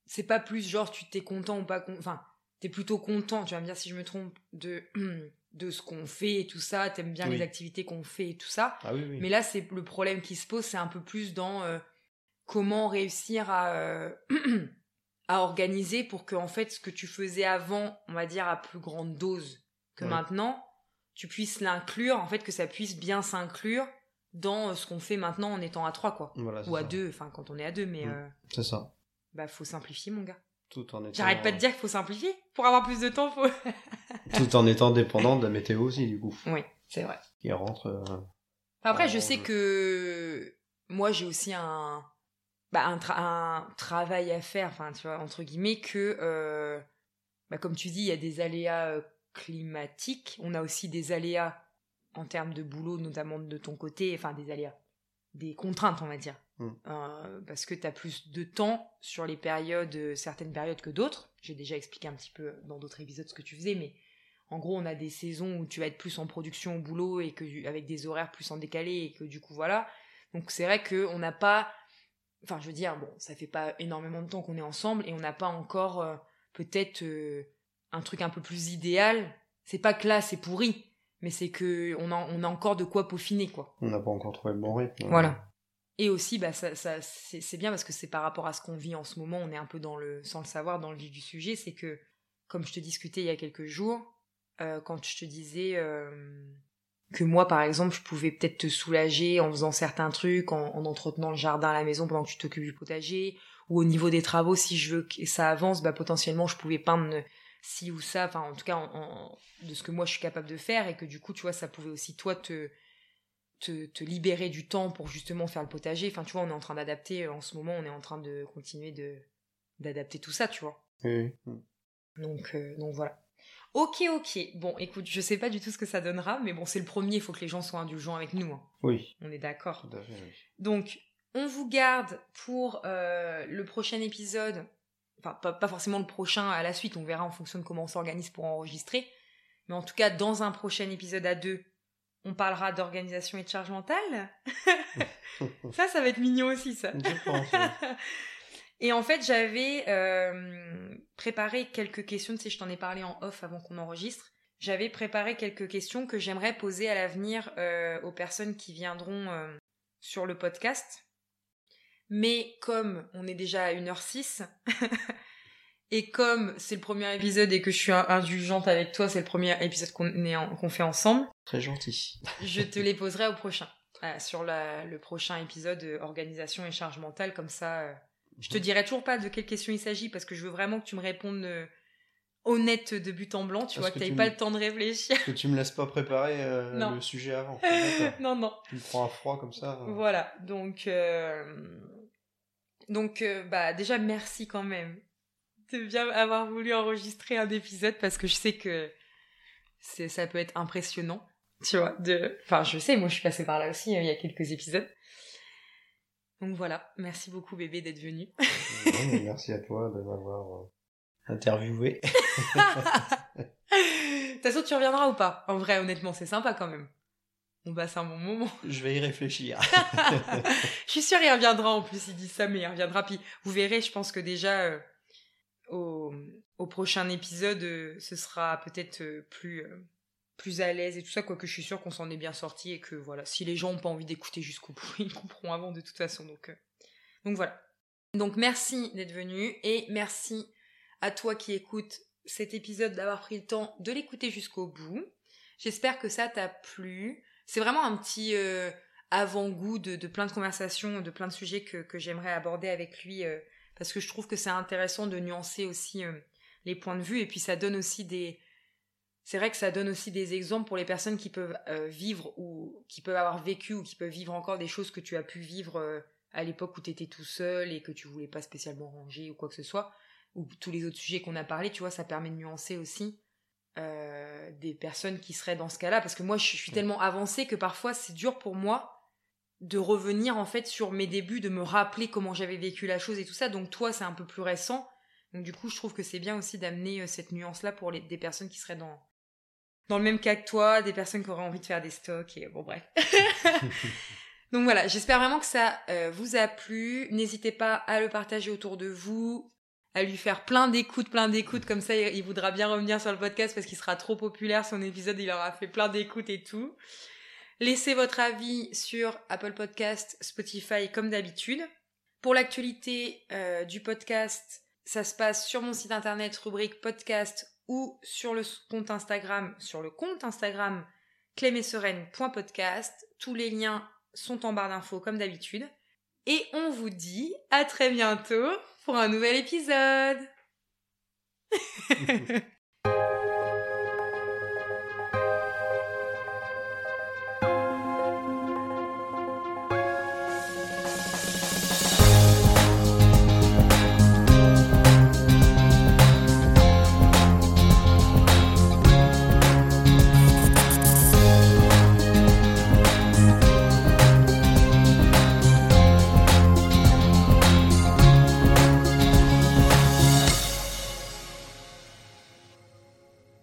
c'est pas plus genre tu t'es content ou pas content... Enfin, t'es plutôt content, tu vas me dire si je me trompe, de... (clears throat) de ce qu'on fait et tout ça, t'aimes bien les activités qu'on fait et tout ça. Ah, oui, oui. Mais là, c'est le problème qui se pose, c'est un peu plus dans euh, comment réussir à euh, (clears throat) à organiser pour que en fait ce que tu faisais avant, on va dire à plus grande dose que maintenant, tu puisses l'inclure, en fait que ça puisse bien s'inclure dans euh, ce qu'on fait maintenant en étant à trois quoi, ou à deux, enfin quand on est à deux, mais mm. euh, c'est ça. Bah faut simplifier mon gars. Tout en étant. J'arrête pas de dire qu'il faut simplifier pour avoir plus de temps. Faut... (laughs) Tout en étant dépendant de la météo aussi du coup. Oui, c'est vrai. Qui rentre. Euh, après, je sais que moi j'ai aussi un bah, un, travail à faire, enfin, tu vois, entre guillemets, que, euh, bah, comme tu dis, il y a des aléas euh, climatiques, on a aussi des aléas en termes de boulot, notamment de ton côté, enfin, des aléas, des contraintes, on va dire. Mm. Euh, parce que tu as plus de temps sur les périodes, certaines périodes que d'autres. J'ai déjà expliqué un petit peu dans d'autres épisodes ce que tu faisais, mais en gros, on a des saisons où tu vas être plus en production au boulot et que avec des horaires plus en décalé et que du coup voilà. Donc c'est vrai qu'on n'a pas Enfin, je veux dire, bon, ça fait pas énormément de temps qu'on est ensemble et on n'a pas encore euh, peut-être euh, un truc un peu plus idéal. C'est pas que là, c'est pourri, mais c'est que on a, on a encore de quoi peaufiner, quoi. On n'a pas encore trouvé le bon rythme. Voilà. Et aussi, bah, ça, ça c'est bien parce que c'est par rapport à ce qu'on vit en ce moment, on est un peu dans le, sans le savoir, dans le vif du sujet, c'est que, comme je te discutais il y a quelques jours, euh, quand je te disais euh, que moi, par exemple, je pouvais peut-être te soulager en faisant certains trucs, en, en, entretenant le jardin à la maison pendant que tu t'occupes du potager, ou au niveau des travaux, si je veux que ça avance, bah, potentiellement, je pouvais peindre ci ou ça, enfin, en tout cas, en, de ce que moi, je suis capable de faire, et que du coup, tu vois, ça pouvait aussi, toi, te te, libérer du temps pour justement faire le potager. Enfin, tu vois, on est en train d'adapter, euh, en ce moment, on est en train de continuer de d'adapter tout ça, tu vois. Donc, euh, donc voilà. Ok, ok. Bon, écoute, je sais pas du tout ce que ça donnera, mais bon, c'est le premier, il faut que les gens soient indulgents avec nous. Hein. Oui. On est d'accord. Oui. Donc, on vous garde pour euh, le prochain épisode. Enfin, pas, pas, forcément le prochain à la suite, on verra en fonction de comment on s'organise pour enregistrer. Mais en tout cas, dans un prochain épisode à deux, on parlera d'organisation et de charge mentale. (laughs) ça, ça va être mignon aussi, ça. Je pense. (laughs) et en fait, j'avais euh, préparé quelques questions. Tu sais, je t'en ai parlé en off avant qu'on enregistre. J'avais préparé quelques questions que j'aimerais poser à l'avenir euh, aux personnes qui viendront euh, sur le podcast. Mais comme on est déjà à 1h06, (laughs) et comme c'est le premier épisode et que je suis indulgente avec toi, c'est le premier épisode qu'on fait ensemble. Très gentil. je te les poserai au prochain. Sur le prochain épisode organisation et charge mentale, comme ça. Euh, je te dirai toujours pas de quelle question il s'agit parce que je veux vraiment que tu me répondes honnête de but en blanc, tu vois, que, tu n'aies pas le temps de réfléchir. Que tu me laisses pas préparer le sujet avant. (laughs) non, non. Tu me prends à froid comme ça. Voilà, donc. Donc, bah, déjà, merci quand même de bien avoir voulu enregistrer un épisode parce que je sais que ça peut être impressionnant tu vois de enfin je sais moi je suis passée par là aussi il y a quelques épisodes donc voilà merci beaucoup bébé d'être venu merci à toi de m'avoir euh, interviewé (laughs) (laughs) de toute façon tu reviendras ou pas? En vrai honnêtement c'est sympa quand même on passe un bon moment. Je vais y réfléchir. (laughs) je suis sûre il reviendra en plus, il dit ça, mais il reviendra. Puis vous verrez, je pense que déjà, euh, au, au prochain épisode, euh, ce sera peut-être euh, plus, plus à l'aise et tout ça, quoique je suis sûre qu'on s'en est bien sorti et que voilà, si les gens n'ont pas envie d'écouter jusqu'au bout, (laughs) ils comprendront avant de toute façon. Donc, donc voilà. Donc merci d'être venu et merci à toi qui écoutes cet épisode d'avoir pris le temps de l'écouter jusqu'au bout. J'espère que ça t'a plu. C'est vraiment un petit avant-goût de, de, plein de conversations, de plein de sujets que, j'aimerais aborder avec lui parce que je trouve que c'est intéressant de nuancer aussi euh, les points de vue et puis ça donne aussi des c'est vrai que ça donne aussi des exemples pour les personnes qui peuvent euh, vivre ou qui peuvent avoir vécu ou qui peuvent vivre encore des choses que tu as pu vivre euh, à l'époque où tu étais tout seul et que tu voulais pas spécialement ranger ou quoi que ce soit ou tous les autres sujets qu'on a parlé tu vois ça permet de nuancer aussi des personnes qui seraient dans ce cas-là parce que moi je suis tellement avancée que parfois c'est dur pour moi de revenir en fait sur mes débuts, de me rappeler comment j'avais vécu la chose et tout ça. Donc toi, c'est un peu plus récent. Donc du coup, je trouve que c'est bien aussi d'amener euh, cette nuance-là pour les, des personnes qui seraient dans dans le même cas que toi, des personnes qui auraient envie de faire des stocks et bon bref. (laughs) Donc voilà, j'espère vraiment que ça euh, vous a plu. N'hésitez pas à le partager autour de vous, à lui faire plein d'écoutes, plein d'écoutes, comme ça il, voudra bien revenir sur le podcast parce qu'il sera trop populaire, son épisode il aura fait plein d'écoutes et tout. Laissez votre avis sur Apple Podcast, Spotify comme d'habitude. Pour l'actualité euh, du podcast, ça se passe sur mon site internet rubrique podcast ou sur le compte Instagram, sur le compte Instagram clémesereine.podcast. Tous les liens sont en barre d'infos comme d'habitude. Et on vous dit à très bientôt pour un nouvel épisode. (laughs)